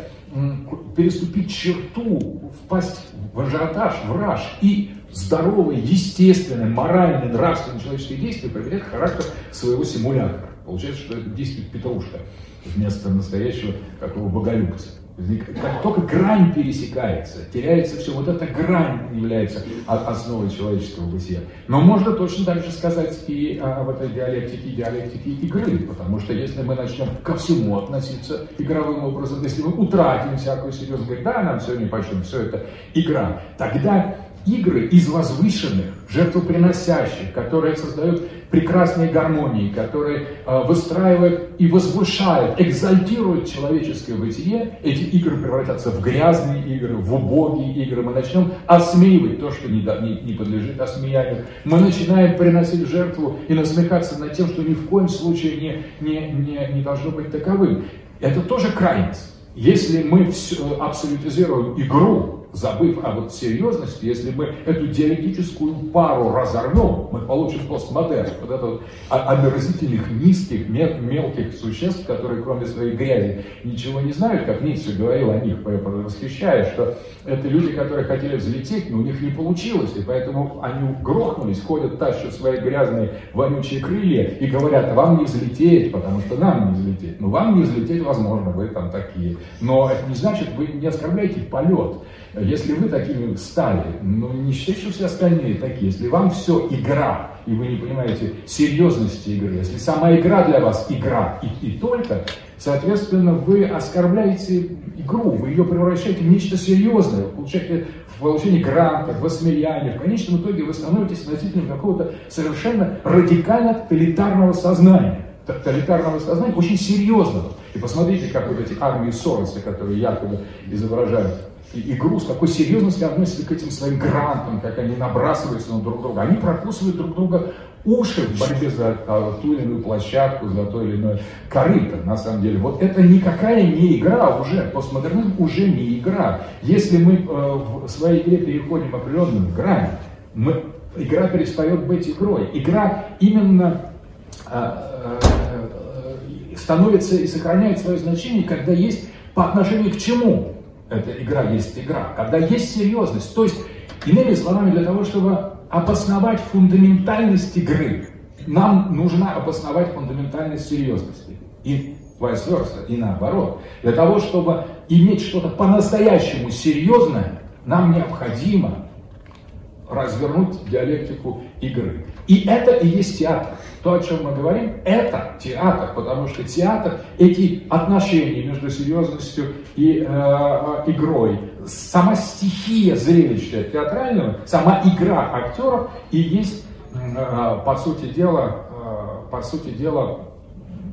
A: переступить черту, впасть в ажиотаж, в раж, и здоровое, естественное, моральное, нравственное человеческое действие приобретет характер своего симулятора. Получается, что это действует петрушка вместо настоящего какого боголюбца. Как только грань пересекается, теряется все, вот эта грань является основой человеческого бытия. Но можно точно так же сказать и об этой диалектике, диалектике игры, потому что если мы начнем ко всему относиться игровым образом, если мы утратим всякую серьезность, говорить, да, нам все не почем, все это игра, тогда игры из возвышенных, жертвоприносящих, которые создают прекрасные гармонии, которые э, выстраивают и возвышают, экзальтируют человеческое бытие, эти игры превратятся в грязные игры, в убогие игры. Мы начнем осмеивать то, что не, не, подлежит осмеянию. Мы начинаем приносить жертву и насмехаться над тем, что ни в коем случае не, не, не, не должно быть таковым. Это тоже крайность. Если мы все, абсолютизируем игру, забыв о вот серьезности, если мы эту диалектическую пару разорвем, мы получим постмодерн, вот это вот омерзительных, низких, мелких существ, которые кроме своей грязи ничего не знают, как Ницше говорил о них, восхищая, что это люди, которые хотели взлететь, но у них не получилось, и поэтому они грохнулись, ходят, тащат свои грязные, вонючие крылья и говорят, вам не взлететь, потому что нам не взлететь. Ну, вам не взлететь возможно, вы там такие. Но это не значит, вы не оскорбляете полет. Если вы такими стали, ну не считайте, что все остальные такие. Если вам все игра, и вы не понимаете серьезности игры, если сама игра для вас игра и, и только, соответственно, вы оскорбляете игру, вы ее превращаете в нечто серьезное, получаете в получении грантов, в осмеянии, в конечном итоге вы становитесь носителем какого-то совершенно радикально тоталитарного сознания тоталитарного сознания, очень серьезного. И посмотрите, как вот эти армии Сороса, которые якобы изображают игру, с какой серьезностью относятся к этим своим грантам, как они набрасываются на друг друга. Они прокусывают друг друга уши в борьбе за а, ту или иную площадку, за то или иное корыто, на самом деле. Вот это никакая не игра уже, постмодернизм уже не игра. Если мы э, в своей игре переходим определенную грань, мы, игра перестает быть игрой. Игра именно э, э, становится и сохраняет свое значение, когда есть по отношению к чему эта игра есть игра, когда есть серьезность. То есть, иными словами, для того, чтобы обосновать фундаментальность игры, нам нужно обосновать фундаментальность серьезности. И vice versa, и наоборот. Для того, чтобы иметь что-то по-настоящему серьезное, нам необходимо развернуть диалектику игры. И это и есть театр. То, о чем мы говорим, это театр, потому что театр, эти отношения между серьезностью и э, игрой, сама стихия зрелища театрального, сама игра актеров и есть, э, по сути дела, э, по сути дела,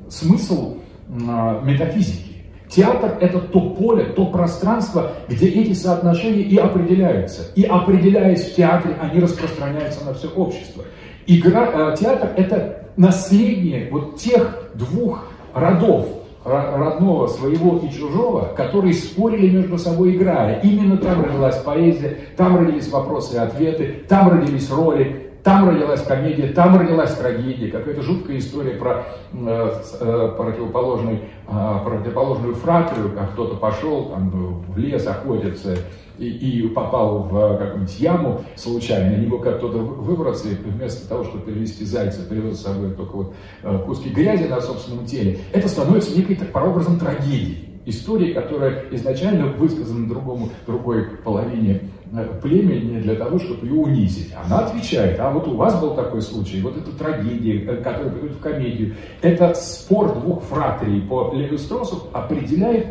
A: смысл э, метафизики. Театр – это то поле, то пространство, где эти соотношения и определяются. И определяясь в театре, они распространяются на все общество. Игра, э, театр – это наследие вот тех двух родов, родного своего и чужого, которые спорили между собой, играя. Именно там родилась поэзия, там родились вопросы и ответы, там родились роли, там родилась комедия, там родилась трагедия, какая-то жуткая история про э, э, противоположный, э, противоположную фратрию, как кто-то пошел там, в лес охотиться и, и попал в какую-нибудь яму случайно, не мог оттуда выбраться, и вместо того, чтобы перевести зайца, привез с собой только вот э, куски грязи на собственном теле, это становится некой прообразом трагедии. Истории, которая изначально высказана другому, другой половине Э, племени для того, чтобы ее унизить. Она отвечает, а вот у вас был такой случай, вот эта трагедия, э, которая приходит в комедию, это спор двух фратрий по Леви Стросу определяет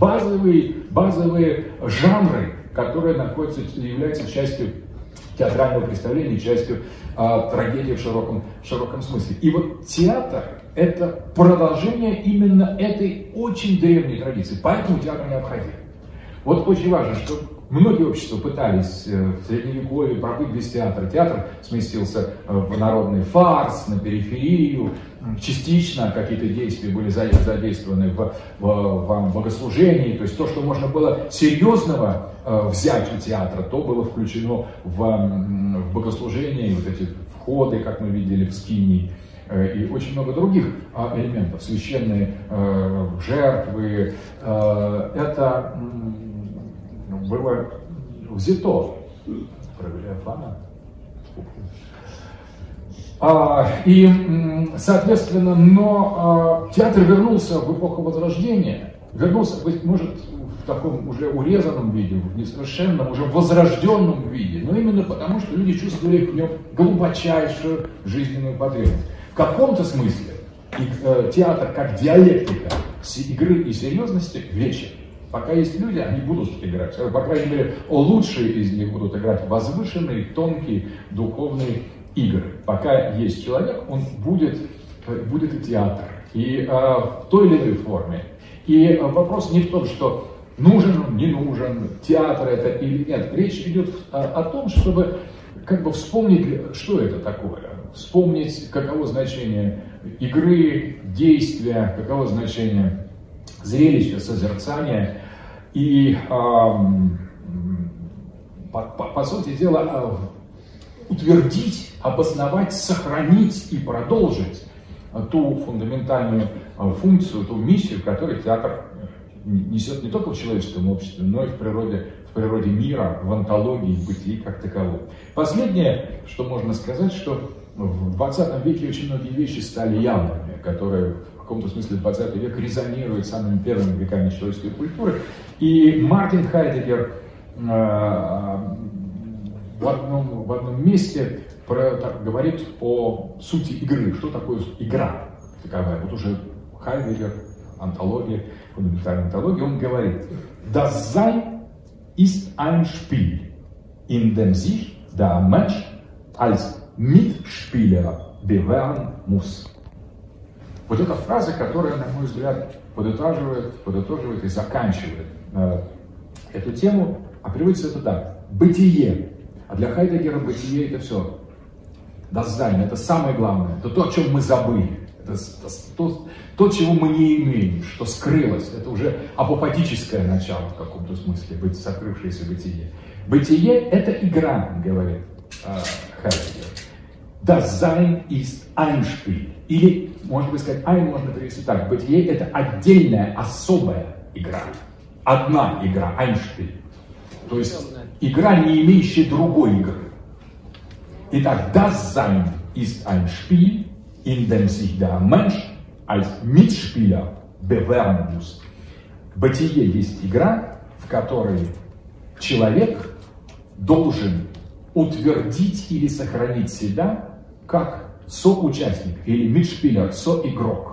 A: базовые, базовые жанры, которые находятся, являются частью театрального представления, частью а, трагедии в широком, в широком смысле. И вот театр – это продолжение именно этой очень древней традиции, поэтому театр необходим. Вот очень важно, что Многие общества пытались э, в Средневековье пробыть без театра. Театр сместился э, в народный фарс, на периферию. Частично какие-то действия были задействованы в, в, в богослужении. То есть то, что можно было серьезного э, взять у театра, то было включено в, в богослужение. И вот эти входы, как мы видели в Скинии и очень много других а, элементов, священные жертвы. Это было взято а, и, соответственно, но а, театр вернулся в эпоху Возрождения, вернулся, быть может, в таком уже урезанном виде, в несовершенном, уже возрожденном виде, но именно потому, что люди чувствовали в нем глубочайшую жизненную потребность. В каком-то смысле и, э, театр как диалектика игры и серьезности вечен. Пока есть люди, они будут играть. По крайней мере, лучшие из них будут играть возвышенные, тонкие, духовные игры. Пока есть человек, он будет, будет и театр. И э, в той или иной форме. И э, вопрос не в том, что нужен он, не нужен, театр это или нет. Речь идет о том, чтобы как бы вспомнить, что это такое. Вспомнить, каково значение игры, действия, каково значение зрелища, созерцания. И, по, по, по сути дела, а, утвердить, обосновать, сохранить и продолжить ту фундаментальную а, функцию, ту миссию, которую театр несет не только в человеческом обществе, но и в природе, в природе мира, в антологии, в бытии как таковом. Последнее, что можно сказать, что в 20 веке очень многие вещи стали явными, которые каком-то смысле 20 век резонирует с самыми первыми веками человеческой культуры. И Мартин Хайдегер в одном, в одном месте про, так, говорит о сути игры. Что такое игра таковая? Вот уже Хайдегер, антология, фундаментальная антология, он говорит, Das Sein ist ein Spiel, in dem sich der Mensch als Mitspieler bewähren muss. Вот эта фраза, которая, на мой взгляд, подытаживает, подытоживает и заканчивает э, эту тему, а приводится это так. Бытие. А для Хайдеггера бытие это все. Das Sein, это самое главное. Это то, о чем мы забыли. Это то, то, чего мы не имеем, что скрылось. Это уже апопатическое начало в каком-то смысле, быть сокрывшееся бытие. Бытие – это игра, говорит э, Хайдегер. Sein ist ein Spiel. Или, можно быть сказать, ein можно перевести так. Бытие – это отдельная, особая игра. Одна игра, Spiel. То есть игра, не имеющая другой игры. Итак, das Sein ist ein Spiel, in dem sich der Mensch als Mitspieler bewähren muss. Бытие есть игра, в которой человек должен утвердить или сохранить себя как соучастник или мидшпилер, соигрок.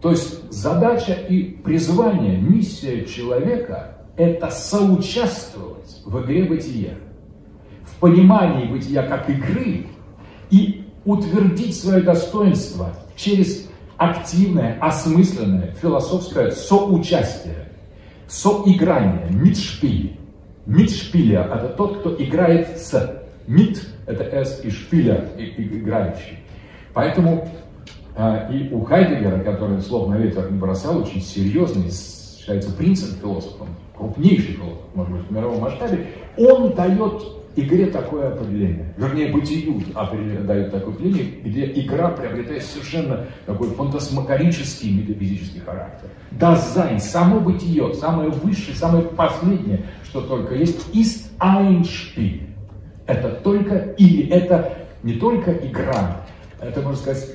A: То есть задача и призвание, миссия человека – это соучаствовать в игре бытия, в понимании бытия как игры и утвердить свое достоинство через активное, осмысленное, философское соучастие, соиграние, мидшпиль. Мидшпилер – это тот, кто играет с мид – это с и шпиля, и, и играющий. Поэтому а, и у Хайдегера, который слов на ветер не бросал, очень серьезный, считается принцем философом, крупнейший философ, может быть, в мировом масштабе, он дает игре такое определение, вернее, бытию дает такое определение, где игра приобретает совершенно такой фантасмагорический метафизический характер. Das Sein, само бытие, самое высшее, самое последнее, что только есть, ist Spiel. Это только или это не только игра, это можно сказать,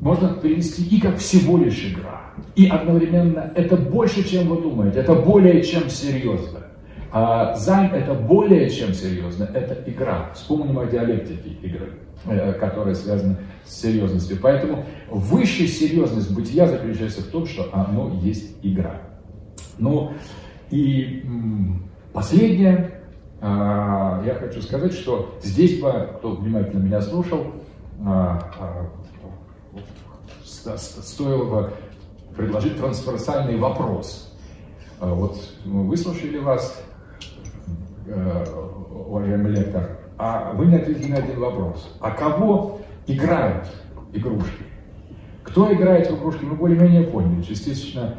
A: можно перевести и как всего лишь игра. И одновременно это больше, чем вы думаете, это более чем серьезно. А займ это более чем серьезно, это игра. Вспомним о диалектике игры, э, которая связана с серьезностью. Поэтому высшая серьезность бытия заключается в том, что оно есть игра. Ну и последнее, я хочу сказать, что здесь бы, кто внимательно меня слушал, а, а, стоило бы предложить трансверсальный вопрос. Вот мы выслушали вас, уважаемый лектор, а вы не ответили на один вопрос. А кого играют игрушки? Кто играет в игрушки, мы более-менее поняли. Частично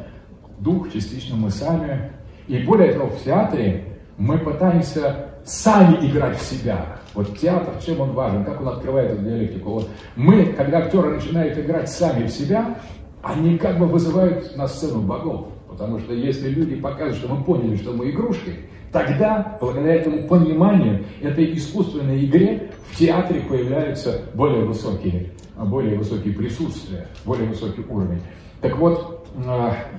A: дух, частично мы сами. И более того, в театре мы пытаемся сами играть в себя. Вот театр, чем он важен, как он открывает эту диалектику. Вот мы, когда актеры начинают играть сами в себя, они как бы вызывают на сцену богов. Потому что если люди покажут, что мы поняли, что мы игрушки, тогда, благодаря этому пониманию, этой искусственной игре, в театре появляются более высокие, более высокие присутствия, более высокий уровень. Так вот,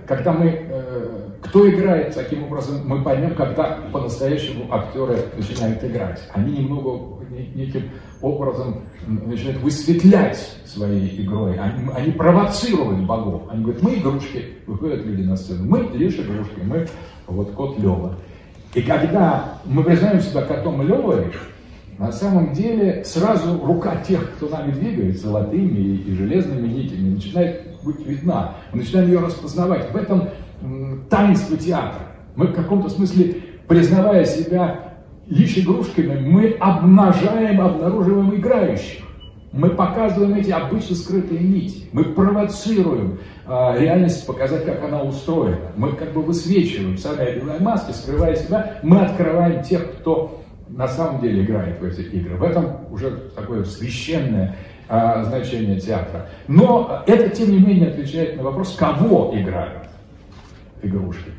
A: когда мы, э, кто играет таким образом, мы поймем, когда по-настоящему актеры начинают играть. Они немного, неким образом начинают высветлять своей игрой, они, они провоцируют богов. Они говорят, мы игрушки, выходят люди на сцену, мы лишь игрушки, мы вот кот Лева. И когда мы признаем себя котом Левой, на самом деле сразу рука тех, кто нами двигает, золотыми и железными нитями, начинает быть видна. Мы начинаем ее распознавать. В этом таинство театра. Мы в каком-то смысле, признавая себя лишь игрушками, мы обнажаем, обнаруживаем играющих. Мы показываем эти обычно скрытые нити. Мы провоцируем э, реальность показать, как она устроена. Мы как бы высвечиваем, сами одевая маски, скрывая себя. Мы открываем тех, кто на самом деле играет в эти игры. В этом уже такое священное а, значение театра. Но это, тем не менее, отвечает на вопрос, кого играют игрушки.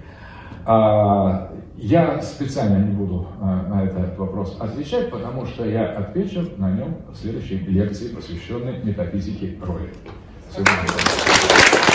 A: А, я специально не буду а, на этот вопрос отвечать, потому что я отвечу на нем в следующей лекции, посвященной метафизике роли. Всего доброго.